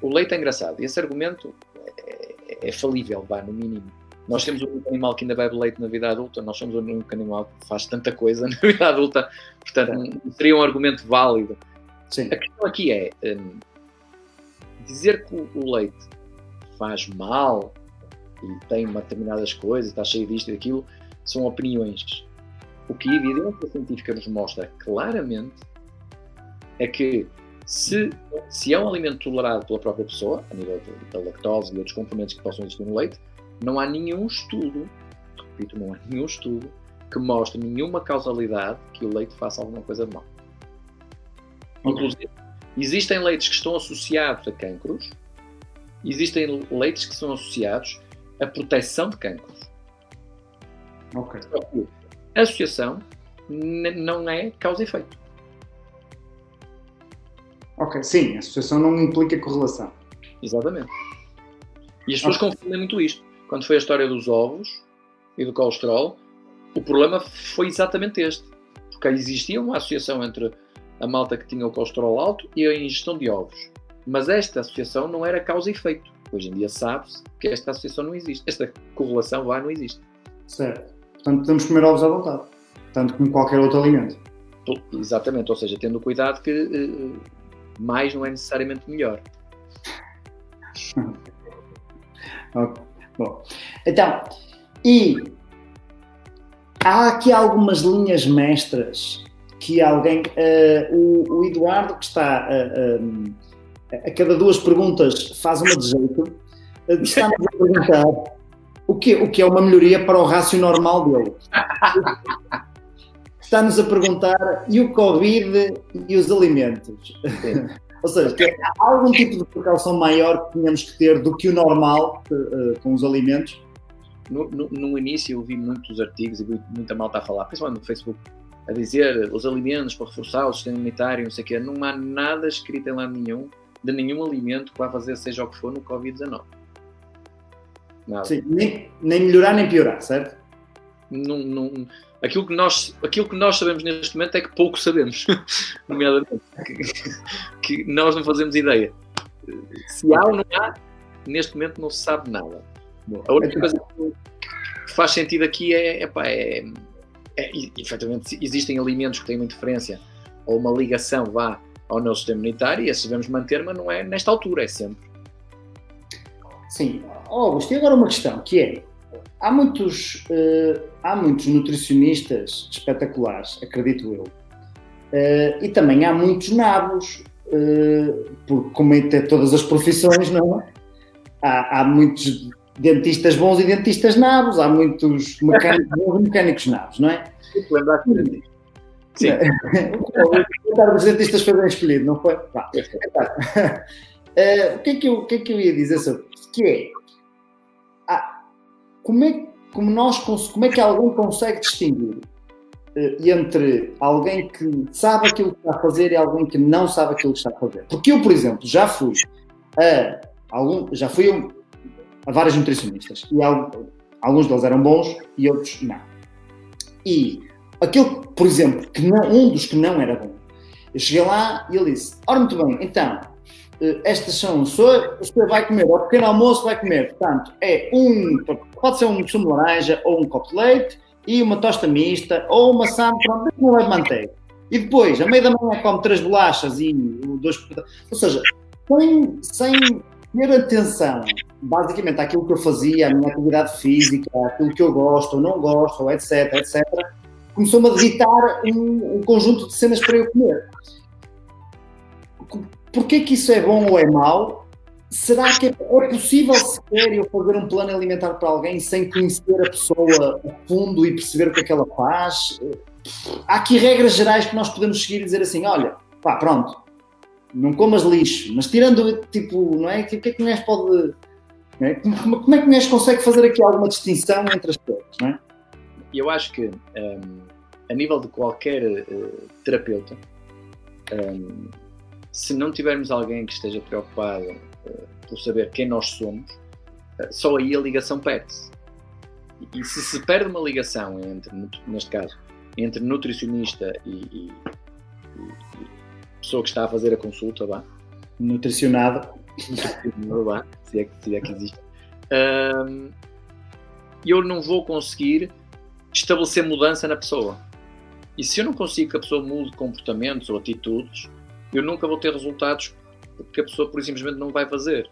O leite é engraçado e esse argumento é, é falível, vá, no mínimo. Nós temos um único animal que ainda bebe leite na vida adulta, nós somos o único animal que faz tanta coisa <laughs> na vida adulta, portanto, não seria um argumento válido. Sim. A questão aqui é hum, dizer que o- leite faz mal e tem uma determinadas coisas, está cheio disto e daquilo, são opiniões. O que a evidência científica nos mostra claramente é que se, se é um alimento tolerado pela própria pessoa, a nível da lactose e outros componentes que possam existir no leite, não há nenhum estudo, repito, não há nenhum estudo que mostre nenhuma causalidade que o leite faça alguma coisa de mal. Inclusive, existem leites que estão associados a cancros, existem leites que são associados a proteção de cancros. Ok. A associação não é causa e efeito. Ok, sim, a associação não implica correlação. Exatamente. E as pessoas okay. confundem muito isto. Quando foi a história dos ovos e do colesterol, o problema foi exatamente este. Porque existia uma associação entre a malta que tinha o colesterol alto e a ingestão de ovos. Mas esta associação não era causa e efeito. Hoje em dia sabe-se que esta associação não existe. Esta correlação lá não existe. Certo. Portanto, podemos comer ovos à vontade. Tanto como qualquer outro alimento. Exatamente. Ou seja, tendo cuidado que uh, mais não é necessariamente melhor. <laughs> okay. Bom, então, e há aqui algumas linhas mestras que alguém, uh, o, o, Eduardo que está uh, a cada duas perguntas faz uma de jeito, uh, está-nos a perguntar o que, o que é uma melhoria para o rácio normal dele. Está-nos a perguntar e o Covid e os alimentos. Ou seja, há algum tipo de precaução maior que tínhamos que ter do que o normal com os alimentos? No, no, no, início eu vi muitos artigos e vi muita malta a falar, principalmente no Facebook, a dizer os alimentos para reforçar o sistema imunitário, não sei o quê. Não há nada escrito em lado nenhum de nenhum alimento que vá fazer seja o que for no Covid-19. Nada. Sim, nem, nem melhorar nem piorar, certo? Não, não, aquilo, que nós, aquilo que nós sabemos neste momento é que pouco sabemos, <laughs> nomeadamente. que, que nós não fazemos ideia. Se há ou não há, neste momento não se sabe nada. A única então, coisa que faz sentido aqui é, epá, é é, efetivamente existem alimentos que têm uma interferência ou uma ligação vá ao nosso sistema imunitário e esses devemos manter, mas não é nesta altura, é sempre. Sim. Augusto, e agora uma questão, que é, há muitos, uh, há muitos nutricionistas espetaculares, acredito eu, uh, e também há muitos nabos, uh, porque como em todas as profissões, não é? Há, há muitos dentistas bons e dentistas nabos, há muitos mecânicos bons e mecânicos nabos, não é? Sim. os dentistas foi bem escolhido, não foi? Vá. Uh, o, que é que eu, o que é que eu ia dizer sobre isso? Que é, como é, como, nós, como é que alguém consegue distinguir uh, entre alguém que sabe aquilo que está a fazer e alguém que não sabe aquilo que está a fazer? Porque eu, por exemplo, já fui a algum, já fui a vários nutricionistas e alguns deles eram bons e outros não. E aquele, por exemplo, que não, um dos que não era bom, eu cheguei lá e ele disse: Ora, muito bem, então, eh, estas são, o senhor vai comer, ao pequeno almoço vai comer, portanto, é um, pode ser um sumo de laranja ou um copo de leite e uma tosta mista ou uma pronto, não leva manteiga. E depois, a meio da manhã, come três bolachas e dois. Ou seja, sem, sem ter atenção basicamente àquilo que eu fazia, à minha atividade física, àquilo que eu gosto ou não gosto, etc, etc, começou-me a ditar um, um, conjunto de cenas para eu comer. Porquê que isso é bom ou é mau? Será que é, é possível sequer eu fazer um plano alimentar para alguém sem conhecer a pessoa a fundo e perceber o que é que ela faz? Há aqui regras gerais que nós podemos seguir e dizer assim, olha, pá, pronto, não comas lixo, mas tirando, tipo, não é? Tipo, o que é que o Inês pode. É? Como, como, é que o consegue fazer aqui alguma distinção entre as coisas, não é? Eu acho que, um, a nível de qualquer uh, terapeuta, um, se não tivermos alguém que esteja preocupado uh, por saber quem nós somos, uh, só aí a ligação perde-se. E, e se se perde uma ligação entre, neste caso, entre nutricionista e, e, e pessoa que está a fazer a consulta, vá. Nutricionado. vá, se é que, se é que existe. Um, eu não vou conseguir estabelecer mudança na pessoa. E se eu não consigo que a pessoa mude comportamentos ou atitudes, eu nunca vou ter resultados porque a pessoa, por simplesmente, não vai fazer.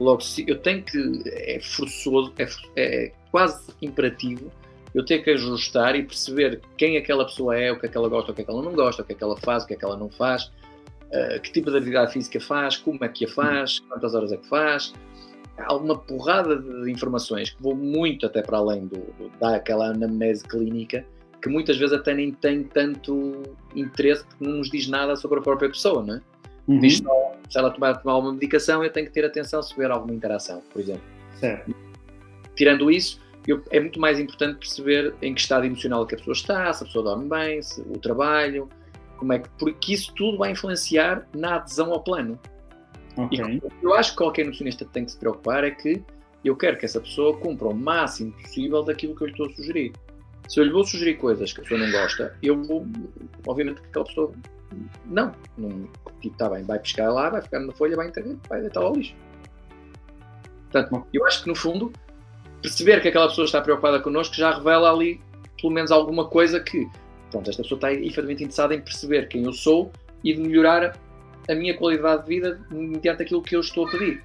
Logo, se eu tenho que. É forçoso, é, é quase imperativo eu ter que ajustar e perceber quem aquela pessoa é, o que é que ela gosta, o que é que ela não gosta, o que é que ela faz, o que é que ela não faz, uh, que tipo de atividade física faz, como é que a faz, quantas horas é que faz. Há uma porrada de informações que vou muito até para além do, do daquela anamnese clínica, que muitas vezes até nem tem tanto interesse porque não nos diz nada sobre a própria pessoa, não é? Uhum. Diz só, se ela tomar, tomar uma medicação, eu tenho que ter atenção se houver alguma interação, por exemplo. Certo. Tirando isso, eu, é muito mais importante perceber em que estado emocional que a pessoa está, se a pessoa dorme bem, se, o trabalho, como é que. Porque isso tudo vai influenciar na adesão ao plano. Okay. E eu acho que qualquer nutricionista tem que se preocupar é que eu quero que essa pessoa cumpra o máximo possível daquilo que eu lhe estou a sugerir. Se eu lhe vou sugerir coisas que a pessoa não gosta, eu vou, obviamente, que aquela pessoa não, não tipo, está bem, vai pescar lá, vai ficar na folha, vai entender, vai deitar ao lixo. Portanto, eu acho que no fundo perceber que aquela pessoa está preocupada connosco já revela ali pelo menos alguma coisa que, pronto, esta pessoa está efetivamente interessada em perceber quem eu sou e de melhorar a minha qualidade de vida mediante aquilo que eu estou a pedir.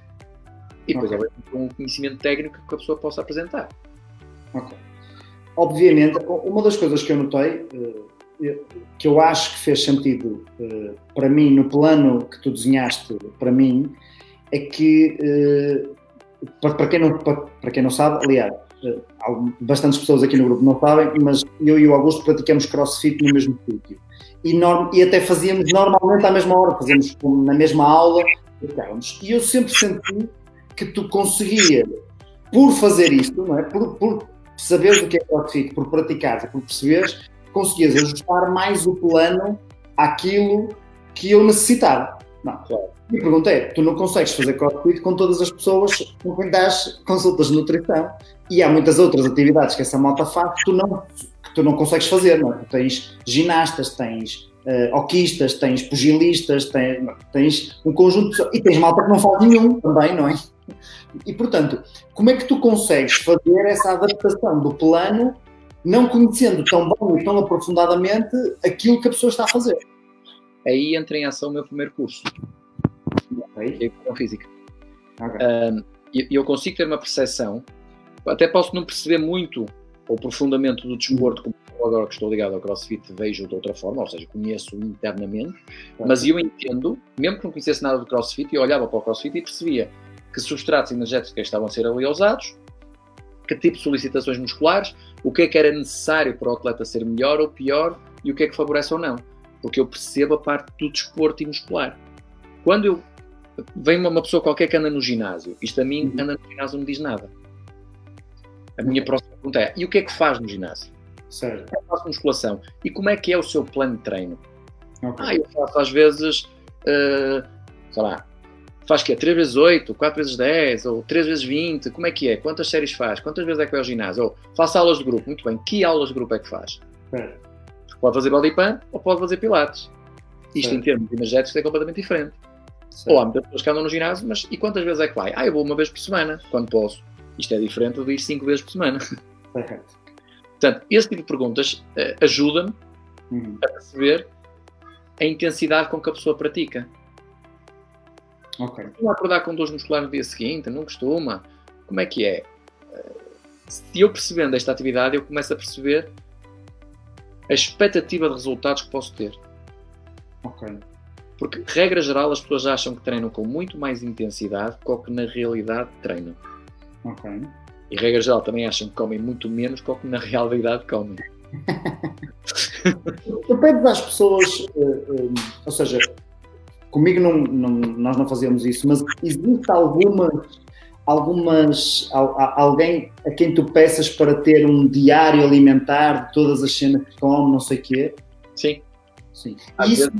E depois, okay. com um conhecimento técnico que a pessoa possa apresentar. Ok. Obviamente, uma das coisas que eu notei, eh, que eu acho que fez sentido eh, para mim, no plano que tu desenhaste para mim, é que eh, para, quem não, para, quem não sabe, aliás, bastantes pessoas aqui no grupo não sabem, mas eu e o Augusto praticamos crossfit no mesmo sítio. E, e até fazíamos normalmente à mesma hora, fazíamos na mesma aula, e eu sempre senti que tu conseguias, por fazer isto, não é? por, por saberes o que é crossfit, por praticares e por perceberes, conseguias ajustar mais o plano àquilo que eu necessitava. Não, claro. E a pergunta é: tu não consegues fazer crossfit com todas as pessoas com quem das consultas de nutrição e há muitas outras atividades que essa malta faz que tu não, que tu não consegues fazer, não é? Tu tens ginastas, tens uh, hoquistas, tens pugilistas, tens, tens um conjunto de... e tens malta que não faz nenhum também, não é? E portanto, como é que tu consegues fazer essa adaptação do plano, não conhecendo tão bem e tão aprofundadamente aquilo que a pessoa está a fazer? Aí entra em ação o meu primeiro curso okay. educação física. Okay. Um, e eu consigo ter uma percepção, até posso não perceber muito ou profundamente do desporto, como agora que estou ligado ao CrossFit vejo de outra forma, ou seja, conheço internamente, mas eu entendo, mesmo que não conhecesse nada do CrossFit, eu olhava para o CrossFit e percebia que substratos energéticos estavam a ser ali usados, que tipo de solicitações musculares, o que é que era necessário para o atleta ser melhor ou pior e o que é que favorece ou não. Porque eu percebo a parte do desporto e muscular. Quando eu vem uma, pessoa qualquer que anda no ginásio. Isto a mim, uhum. anda no ginásio, não me diz nada. A minha próxima pergunta é: e o que é que faz no ginásio? Certo. Eu faço musculação. E como é que é o seu plano de treino? Okay. Ah, eu faço às vezes, uh, sei lá, faz que é 3 vezes 8, 4 vezes 10, ou 3 vezes 20, como é que é? Quantas séries faz? Quantas vezes é que vai ao ginásio? Ou faço aulas de grupo, muito bem, que aulas de grupo é que faz? Certo. Pode fazer body pump ou pode fazer pilates. Isto certo. em termos energéticos é completamente diferente. Certo. Ou há muitas pessoas que andam no ginásio, mas e quantas vezes é que vai? Ah, eu vou uma vez por semana, quando posso. Isto é diferente de ir cinco vezes por semana. <laughs> Correto. Portanto, esse tipo de perguntas uh, ajuda-me uhum. a perceber a intensidade com que a pessoa pratica. Ok. Costuma acordar com dores musculares no dia seguinte? Não costuma? Como é que é? Uh, se eu percebendo esta atividade, eu começo a perceber a expectativa de resultados que posso ter. Ok. Porque, regra geral, as pessoas acham que treinam com muito mais intensidade do que na realidade treinam. Ok. E, regra geral, também acham que comem muito menos do que na realidade comem. <laughs> tu pedes às pessoas, uh, uh, ou seja, comigo não, não, nós não fazemos isso, mas existe algumas, algumas alguém a quem tu peças para ter um diário alimentar de todas as cenas que come, não sei o quê? Sim. Sim. E isso,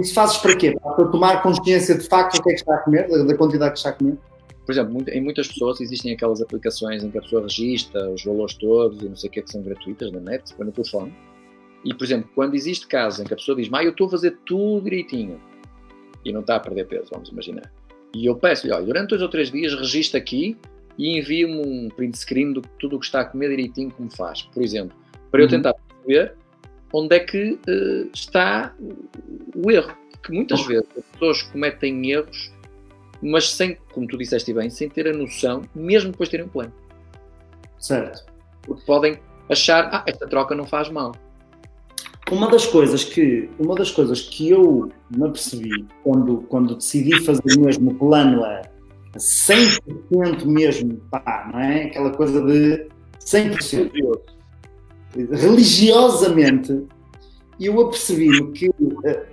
isso fazes para quê? Para tomar consciência de facto do que é que está a comer, da quantidade que está a comer? Por exemplo, em muitas pessoas existem aquelas aplicações em que a pessoa registra os valores todos e não sei o que, que são gratuitas na net, no telefone. E, por exemplo, quando existe casos em que a pessoa diz, mas eu estou a fazer tudo direitinho e não está a perder peso, vamos imaginar. E eu peço-lhe, olha, durante dois ou três dias registra aqui e envia-me um print screen de tudo o que está a comer direitinho como faz, por exemplo, para eu uhum. tentar perceber onde é que uh, está o erro. Porque muitas vezes as pessoas cometem erros mas sem, como tu disseste bem, sem ter a noção, mesmo depois de terem um plano. Certo. Porque podem achar, ah, esta troca não faz mal. Uma das coisas que, uma das coisas que eu me apercebi quando, quando decidi fazer mesmo o plano a 100% mesmo, pá, não é? Aquela coisa de 100%. Religiosamente, eu apercebi-me que uh,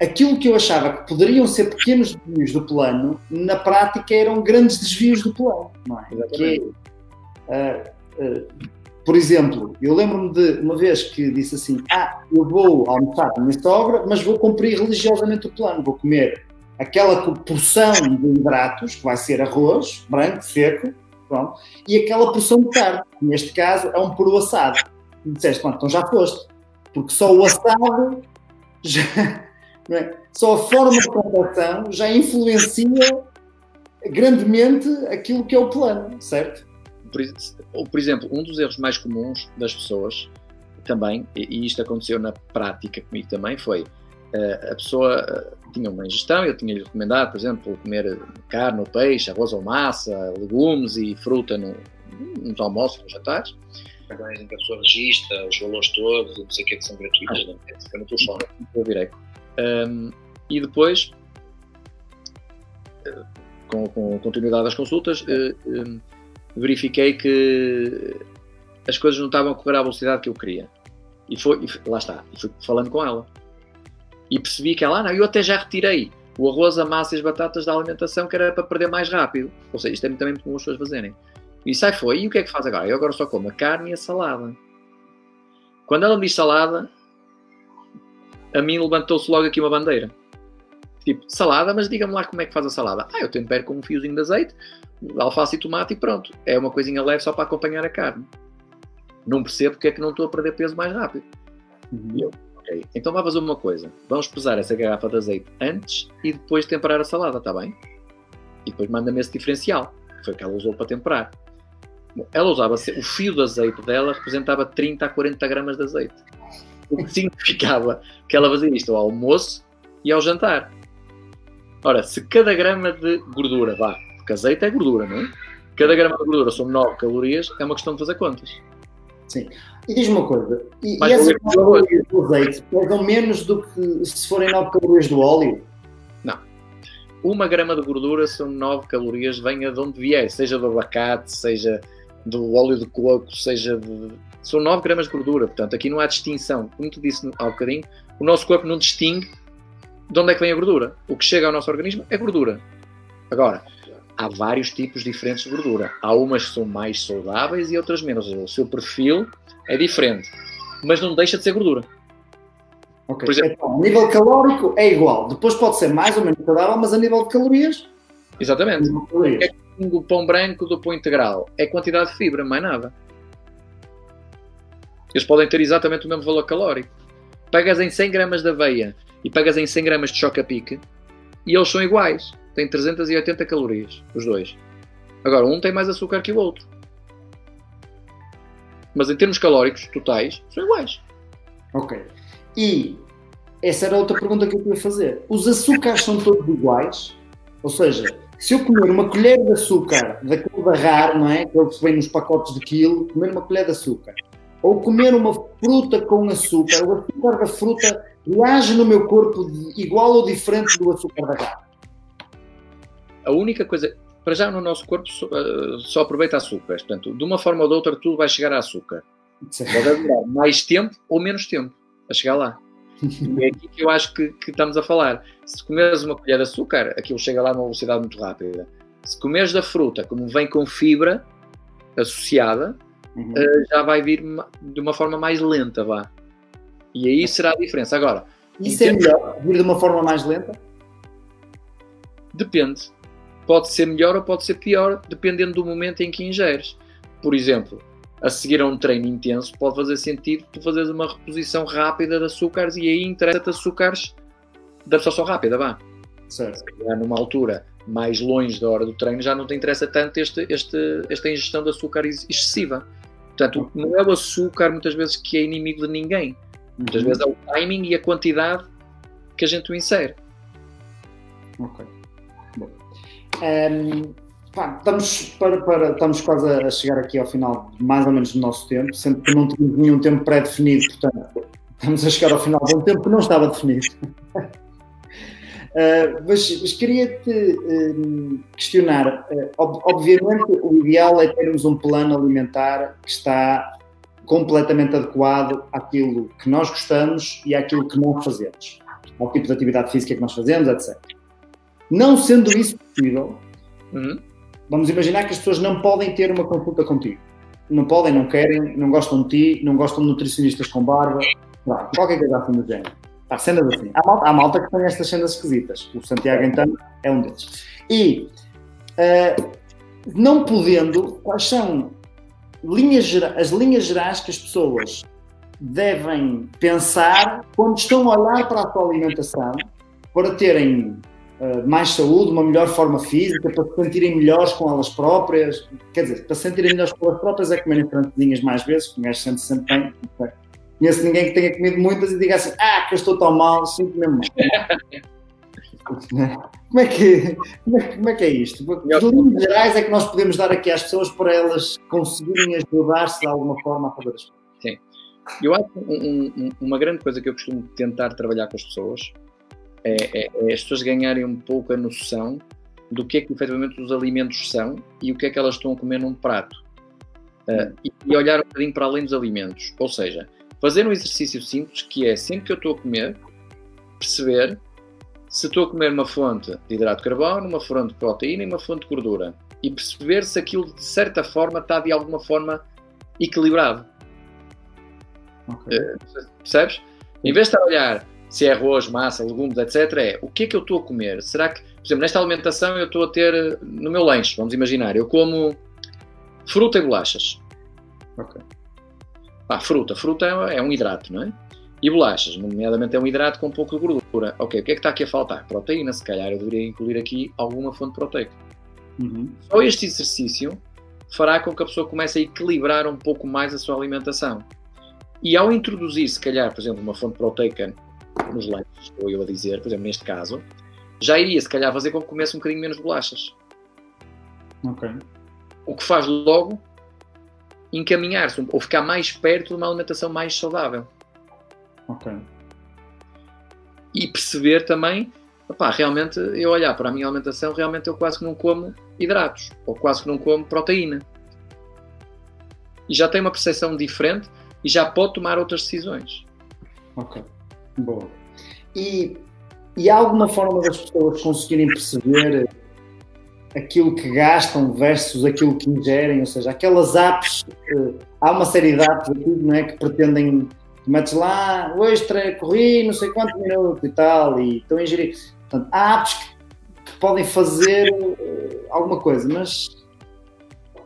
aquilo que eu achava que poderiam ser pequenos desvios do plano, na prática eram grandes desvios do plano, não é? Que, uh, uh, por exemplo, eu lembro-me de uma vez que disse assim: Ah, eu vou almoçar com a sogra, mas vou cumprir religiosamente o plano, vou comer aquela porção de hidratos, que vai ser arroz branco, seco, pronto, e aquela porção de carne, neste caso é um peru assado. E disseste, pronto, então já foste, porque só o assado, já, <laughs> é? só a forma de preparação já influencia grandemente aquilo que é o plano, certo? Por, por exemplo, um dos erros mais comuns das pessoas também, e isto aconteceu na prática comigo também, foi uh, a pessoa tinha uma ingestão, eu tinha-lhe recomendado, por exemplo, comer carne ou peixe, arroz ou massa, legumes e fruta no, nos almoços, nos jantares. Agora em que a pessoa registra os valores todos não sei o que, que são gratuitos, ah. né? fica no telefone. Eu virei. Um, e depois, com, com continuidade das consultas, uh, verifiquei que as coisas não estavam a correr à velocidade que eu queria. E foi, e lá está, e fui falando com ela e percebi que ela, ah, não, eu até já retirei o arroz, a massa e as batatas da alimentação que era para perder mais rápido. Ou seja, isto é também muito comum as pessoas fazerem. E sai foi. E o que é que faz agora? Eu agora só como a carne e a salada. Quando ela me diz salada, a mim levantou-se logo aqui uma bandeira. Tipo, salada, mas diga-me lá como é que faz a salada. Ah, eu tempero com um fiozinho de azeite, alface e tomate e pronto. É uma coisinha leve só para acompanhar a carne. Não percebo porque é que não estou a perder peso mais rápido. Uhum. E eu, Ok, então vá fazer uma coisa. Vamos pesar essa garrafa de azeite antes e depois temperar a salada, está bem? E depois manda-me esse diferencial, que foi o que ela usou para temperar. Bom, ela usava, o fio de azeite dela representava 30 a 40 gramas de azeite. O que significava que ela fazia isto ao almoço e ao jantar. Ora, se cada grama de gordura, vá, porque azeite é gordura, não é? Cada grama de gordura são 9 calorias, é uma questão de fazer contas. Sim. E diz-me uma coisa, e, e essas calorias do azeite pesam menos do que se forem 9 calorias do óleo? Não. Uma grama de gordura são 9 calorias, venha de onde vier, seja do abacate, seja do óleo de coco, seja de... São 9 gramas de gordura, portanto, aqui não há distinção. Como tu disse há bocadinho, o nosso corpo não distingue de onde é que vem a gordura. O que chega ao nosso organismo é gordura. Agora, há vários tipos diferentes de gordura. Há umas que são mais saudáveis e outras menos. O seu perfil é diferente, mas não deixa de ser gordura. Ok, exemplo, então, a nível calórico é igual. Depois pode ser mais ou menos saudável, mas a nível de calorias. Exatamente. Calorias. É o pão branco do pão integral. É quantidade de fibra, mais nada. Eles podem ter exatamente o mesmo valor calórico. Pegas em 100 gramas de aveia e pegas em 100 gramas de choca-pique e eles são iguais tem 380 calorias, os dois. Agora, um tem mais açúcar que o outro. Mas em termos calóricos totais, são iguais. Ok. E essa era outra pergunta que eu queria fazer. Os açúcares são todos iguais? Ou seja, se eu comer uma colher de açúcar daquele da RAR, não é? Que é vem nos pacotes de quilo, comer uma colher de açúcar, ou comer uma fruta com açúcar, o açúcar da fruta reage no meu corpo igual ou diferente do açúcar da RAR? A única coisa, para já no nosso corpo só, uh, só aproveita açúcar. Portanto, de uma forma ou de outra, tudo vai chegar a açúcar. Pode demorar mais tempo ou menos tempo a chegar lá. E é aqui que eu acho que, que, estamos a falar. Se comeres uma colher de açúcar, aquilo chega lá numa velocidade muito rápida. Se comeres da fruta, como vem com fibra associada, uhum. uh, já vai vir de uma forma mais lenta, vá. E aí será a diferença. Agora, isso é melhor vir de uma forma mais lenta? Depende pode ser melhor ou pode ser pior, dependendo do momento em que ingeres. Por exemplo, a seguir a um treino intenso, pode fazer sentido tu fazeres uma reposição rápida de açúcares e aí interessa-te açúcares da absorção rápida, vá. Certo. Se calhar numa altura mais longe da hora do treino já não te interessa tanto este, este, esta ingestão de açúcar excessiva. Portanto, não é o açúcar muitas vezes que é inimigo de ninguém. Muitas uhum. vezes é o timing e a quantidade que a gente o insere. Ok. Ehm, pá, estamos, para, para- estamos quase a chegar aqui ao final, mais ou menos, do nosso tempo, sendo que não temos nenhum tempo pré-definido, portanto, estamos a chegar ao final de um tempo que não estava definido. Eh, <laughs> mas, mas queria-te ehm, questionar. eh, ob- obviamente, o ideal é termos um plano alimentar que está completamente adequado àquilo que nós gostamos e àquilo que nós fazemos, ao tipo de atividade física que nós fazemos, etc. Não sendo isso possível, Uhum. vamos imaginar que as pessoas não podem ter uma consulta contigo. Não podem, não querem, não gostam de ti, não gostam de nutricionistas com barba, Pá, qualquer coisa assim do género. Há cenas assim. Há malta, há malta que tem estas cenas esquisitas. O Santiago, então, é um deles. E, eh, não podendo, quais são linhas, as linhas gerais que as pessoas devem pensar quando estão a olhar para a sua alimentação para terem mais saúde, uma melhor forma física, para se sentirem melhores com elas próprias. Quer dizer, para se sentirem melhores com elas próprias é comerem francesinhas mais vezes, que o gajo sente sempre bem. Conheço ninguém que tenha comido muitas e diga assim: Ah, que eu estou tão mal, sinto mesmo mal. <laughs> Como é, que, como, é, como é que é isto? Que linhas gerais é que nós podemos dar aqui às pessoas para elas conseguirem ajudar-se de alguma forma a fazer as coisas? Eu acho que um- um- uma grande coisa que eu costumo tentar trabalhar com as pessoas é, é- é as pessoas ganharem um pouco a noção do que é que efetivamente os alimentos são e o que é que elas estão a comer num prato. Ah, e, e olhar um bocadinho para além dos alimentos. Ou seja, fazer um exercício simples que é sempre que eu estou a comer, perceber se estou a comer uma fonte de hidrato de carbono, uma fonte de proteína e uma fonte de gordura. E perceber se aquilo de certa forma está de alguma forma equilibrado. Ok. Percebes? Em vez de estar a olhar se é arroz, massa, legumes, etc., é o que é que eu estou a comer? Será que, por exemplo, nesta alimentação eu estou a ter eh, no meu lanche, vamos imaginar, eu como fruta e bolachas. Ok. Pá, fruta, fruta é é um hidrato, não é? E bolachas, nomeadamente é um hidrato com um pouco de gordura. Ok, o que é que está aqui a faltar? Proteína, se calhar eu deveria incluir aqui alguma fonte proteica. Uhum. Só este exercício fará com que a pessoa comece a equilibrar um pouco mais a sua alimentação. E ao introduzir, se calhar, por exemplo, uma fonte proteica nos leites, estou eu a dizer, por exemplo, neste caso, já iria, se calhar, fazer com que comece um bocadinho menos bolachas. Ok. O que faz logo encaminhar-se ou ficar mais perto de uma alimentação mais saudável. Ok. E perceber também, opá, realmente, eu olhar para a minha alimentação, realmente eu quase que não como hidratos, ou quase que não como proteína. E já tem uma percepção diferente e já pode tomar outras decisões. Ok. Boa. E, e há alguma forma das pessoas conseguirem perceber aquilo que gastam versus aquilo que ingerem? Ou seja, aquelas apps, há uma série de apps aqui, não é, que pretendem, tu metes lá, hoje tre- corri não sei quantos minutos e tal, e estão a ingerir. Portanto, há apps que, que podem fazer eh, alguma coisa, mas...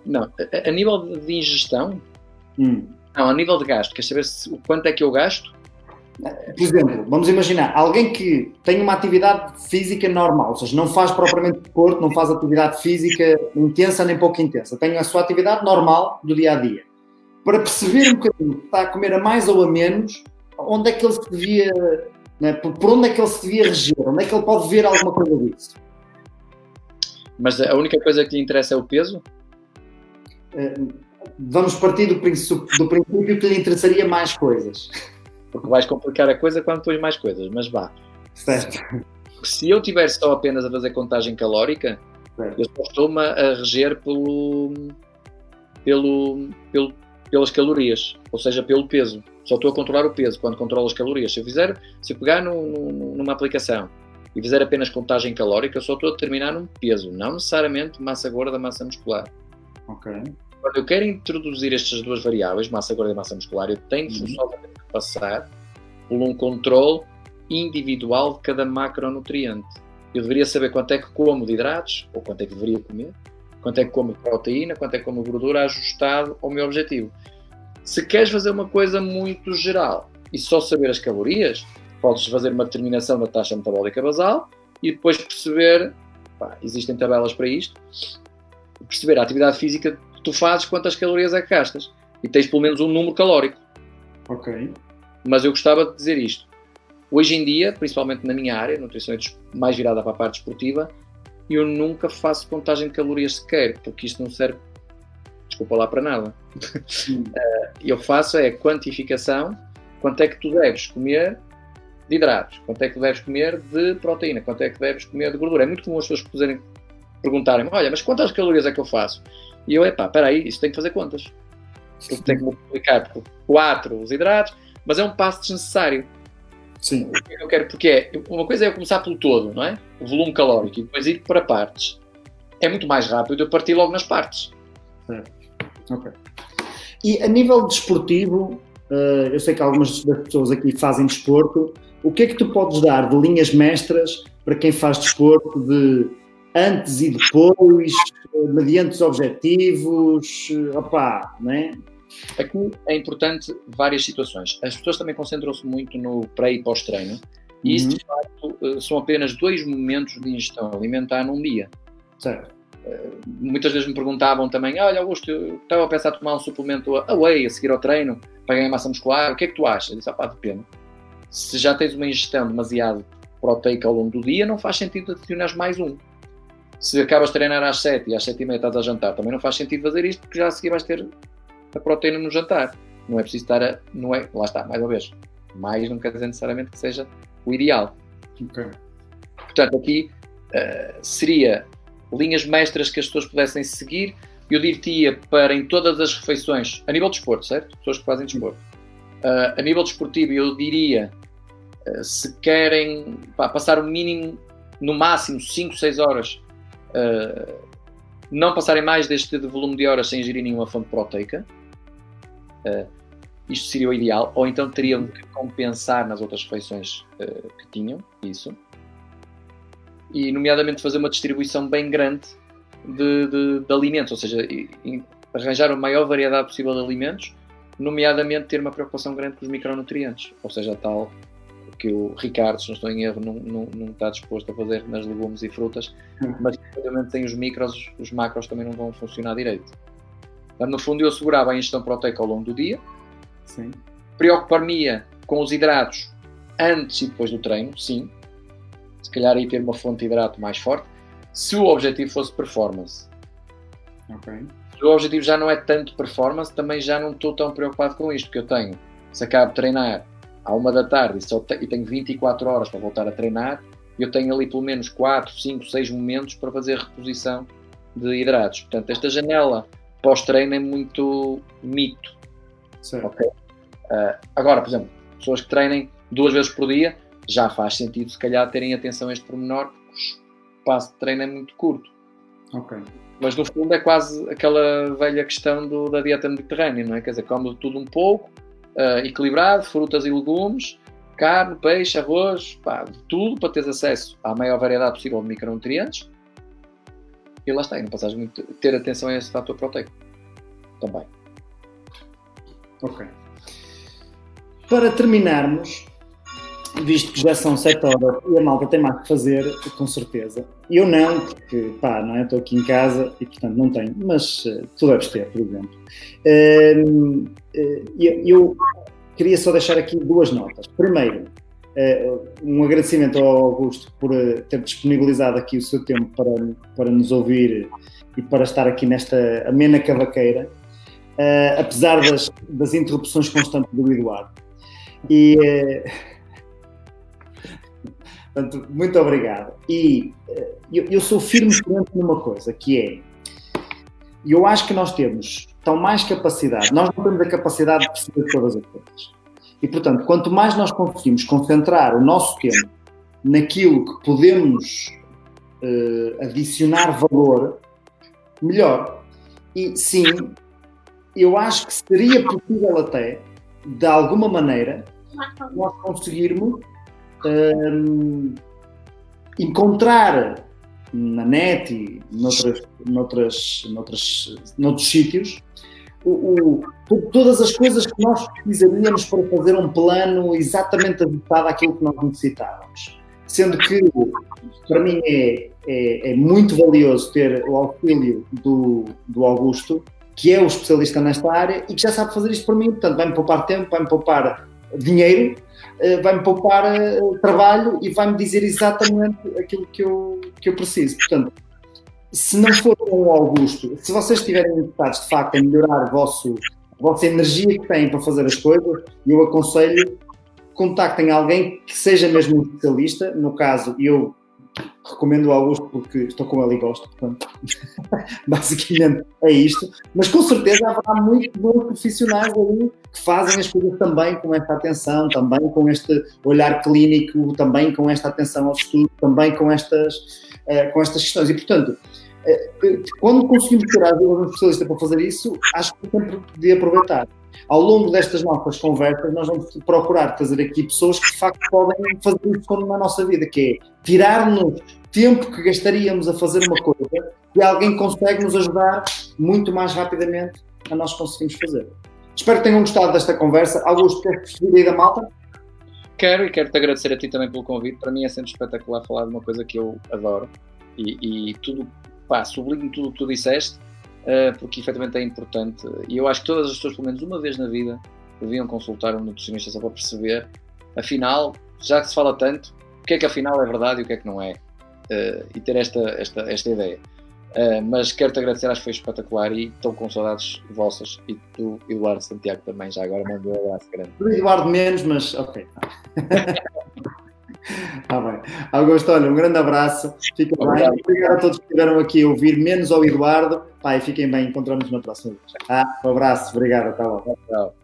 Não, a, a nível de, de ingestão, hum. não, a nível de gasto, quer saber se, o quanto é que eu gasto? Por exemplo, vamos imaginar, alguém que tem uma atividade física normal, ou seja, não faz propriamente desporto, não faz atividade física intensa nem pouco intensa, tem a sua atividade normal do dia a dia. Para perceber um bocadinho se está a comer a mais ou a menos, onde é que ele se devia, né, por onde é que ele se devia reger, onde é que ele pode ver alguma coisa disso. Mas a única coisa que lhe interessa é o peso? Eh, Vamos partir do princípio, do princípio que lhe interessaria mais coisas. Porque vais complicar a coisa quando pões mais coisas, mas vá. Certo? Se eu estiver só apenas a fazer contagem calórica, Certo. eu só estou-me a reger pelo, pelo, pelo- pelas calorias, ou seja, pelo peso. Só estou a controlar o peso quando controlo as calorias. Se eu fizer, se eu pegar no- no- numa aplicação e fizer apenas contagem calórica, eu só estou a determinar um peso, não necessariamente massa gorda, massa muscular. Ok. Quando eu quero introduzir estas duas variáveis, massa gorda e massa muscular, eu tenho Uhum. que passar por um controle individual de cada macronutriente. Eu deveria saber quanto é que como de hidratos, ou quanto é que deveria comer, quanto é que como de proteína, quanto é que como de gordura, ajustado ao meu objetivo. Se queres fazer uma coisa muito geral e só saber as calorias, podes fazer uma determinação da taxa metabólica basal e depois perceber, pá, existem tabelas para isto, perceber a atividade física tu fazes, quantas calorias é que gastas. E tens pelo menos um número calórico. Ok. Mas eu gostava de dizer isto. Hoje em dia, principalmente na minha área, nutrição des- mais virada para a parte esportiva, eu nunca faço contagem de calorias sequer, porque isto não serve, desculpa lá, para nada. uh, <laughs> eu faço é quantificação, quanto é que tu deves comer de hidratos, quanto é que deves comer de proteína, quanto é que deves comer de gordura. É muito comum as pessoas perguntarem olha, mas quantas calorias é que eu faço? E eu, epá, espera aí, isso tem que fazer contas. Eu tenho que multiplicar por 4 os hidratos, mas é um passo desnecessário. Sim. O que eu quero, porque é, uma coisa é eu começar pelo todo, não é? O volume calórico, e depois ir para partes. É muito mais rápido eu partir logo nas partes. Certo. Ok. E a nível desportivo, uh, eu sei que algumas das pessoas aqui fazem desporto, o que é que tu podes dar de linhas mestras para quem faz desporto de antes e depois, mediante os objetivos, opá, não é? Aqui é importante várias situações. As pessoas também concentram-se muito no pré e pós-treino, e isso, de uhum. facto, eh, são apenas dois momentos de ingestão alimentar num dia. Certo. Eh, muitas vezes me perguntavam também: Olha, Augusto, eu estava a pensar em tomar um suplemento a whey a seguir ao treino para ganhar massa muscular, o que é que tu achas? Eu disse: ah, pá, depende. Se já tens uma ingestão demasiado proteica ao longo do dia, não faz sentido adicionar mais um. Se acabas de treinar às 7 e às 7 e meia estás a jantar, também não faz sentido fazer isto porque já a seguir vais ter a proteína no jantar. Não é preciso estar a. Não é, lá está, mais uma vez. Mais não quer dizer necessariamente que seja o ideal. Okay. Portanto, aqui uh, seria linhas mestras que as pessoas pudessem seguir. Eu diria para em todas as refeições, a nível de desporto, certo? Pessoas que fazem desporto. Uh, a nível desportivo, eu diria, uh, se querem pá, passar o mínimo, no máximo 5, 6 horas não passarem mais deste volume de horas sem ingerir nenhuma fonte proteica. Uh, isto seria o ideal, ou então teriam que compensar nas outras refeições uh, que tinham, isso. E, nomeadamente, fazer uma distribuição bem grande de, de, de alimentos, ou seja, arranjar a maior variedade possível de alimentos, nomeadamente ter uma preocupação grande com os micronutrientes, ou seja, tal que o Ricardo, se não estou em erro, não, não, não está disposto a fazer nas legumes e frutas, mas efetivamente tem os micros, os macros também não vão funcionar direito. Então, no fundo, eu assegurava a ingestão proteica ao longo do dia, preocupar-me com os hidratos antes e depois do treino, sim, se calhar aí ter uma fonte de hidrato mais forte, se o objetivo fosse performance. Okay. Se o objetivo já não é tanto performance, também já não estou tão preocupado com isto, que eu tenho, se acabo de treinar à uma da tarde e, te, e tenho 24 horas para voltar a treinar, eu tenho ali pelo menos 4, 5, 6 momentos para fazer reposição de hidratos. Portanto, esta janela pós-treino é muito mito. Okay? Uh, agora, por exemplo, pessoas que treinem duas vezes por dia, já faz sentido se calhar terem atenção a este pormenor, porque o espaço de treino é muito curto. Ok. Mas no fundo é quase aquela velha questão do, da dieta mediterrânea, não é? Quer dizer, come tudo um pouco, uh, equilibrado, frutas e legumes, carne, peixe, arroz, pá, tudo para teres acesso à maior variedade possível de micronutrientes. E lá está, e não passas muito ter atenção a esse fator proteico também. Ok. Para terminarmos, visto que já são 7 horas e a malta tem mais que fazer, com certeza. Eu não, porque pá, não é? Estou aqui em casa e portanto não tenho, mas uh, tu deves ter, por exemplo. Uh, uh, eu, queria só deixar aqui duas notas. Primeiro, um agradecimento ao Augusto por ter disponibilizado aqui o seu tempo para, para nos ouvir e para estar aqui nesta amena cavaqueira, apesar das, das interrupções constantes do Eduardo. E Portanto, muito obrigado. E uh, eu, eu, sou firme numa coisa, que é, eu acho que nós temos tão mais capacidade, nós não temos a capacidade de perceber todas as coisas. E, portanto, quanto mais nós conseguimos concentrar o nosso tempo naquilo que podemos uh, adicionar valor, melhor. E sim, eu acho que seria possível até, de alguma maneira, nós conseguirmos um, encontrar na net e noutras, noutras, noutras, noutros sítios o, o, todas as coisas que nós precisaríamos para fazer um plano exatamente adaptado àquilo que nós necessitávamos. Sendo que, para mim, é, é, é muito valioso ter o auxílio do, do Augusto, que é o especialista nesta área e que já sabe fazer isto para mim. Portanto, vai-me poupar tempo, vai-me poupar dinheiro, uh, vai-me poupar uh, trabalho e vai-me dizer exatamente aquilo que eu, que eu preciso. Portanto, se não for com Augusto, se vocês estiverem interessados de facto em melhorar a, vosso, a vossa energia que têm para fazer as coisas, eu aconselho contactem alguém que seja mesmo um especialista. No caso, eu recomendo o Augusto porque estou com ele e gosto, portanto, <laughs> basicamente é isto. Mas com certeza haverá muitos bons profissionais ali que fazem as coisas também com esta atenção, também com este olhar clínico, também com esta atenção ao estudo, também com estas, uh, com estas questões. E, portanto, uh, quando conseguimos ter de um especialista para fazer isso, acho que sempre de aproveitar ao longo destas nossas conversas, nós vamos procurar trazer aqui pessoas que de facto podem fazer isso na nossa vida, que é tirar-nos tempo que gastaríamos a fazer uma coisa e alguém consegue nos ajudar muito mais rapidamente a nós conseguimos fazer. Espero que tenham gostado desta conversa. Augusto, queres despedir aí da malta? Quero e quero-te agradecer a ti também pelo convite. Para mim é sempre espetacular falar de uma coisa que eu adoro e, e tudo, pá, sublinho tudo o que tu disseste eh, porque efetivamente é importante. E eu acho que todas as pessoas, pelo menos uma vez na vida, deviam consultar um nutricionista só para perceber, afinal, já que se fala tanto, o que é que afinal é verdade e o que é que não é. Uh, e ter esta, esta, esta ideia. Uh, mas quero-te agradecer, acho que foi espetacular e estou com saudades vossas e do Eduardo Santiago também, já agora mandou um abraço grande. Do Eduardo menos, mas ok. Tá bem. Augusto, olha, um grande abraço. Fica Obrigado. bem. Obrigado a todos que estiveram aqui a ouvir, menos ao Eduardo. Pai, fiquem bem. Encontramos na próxima vez. Ah, um abraço. Obrigado. Até logo. Tchau.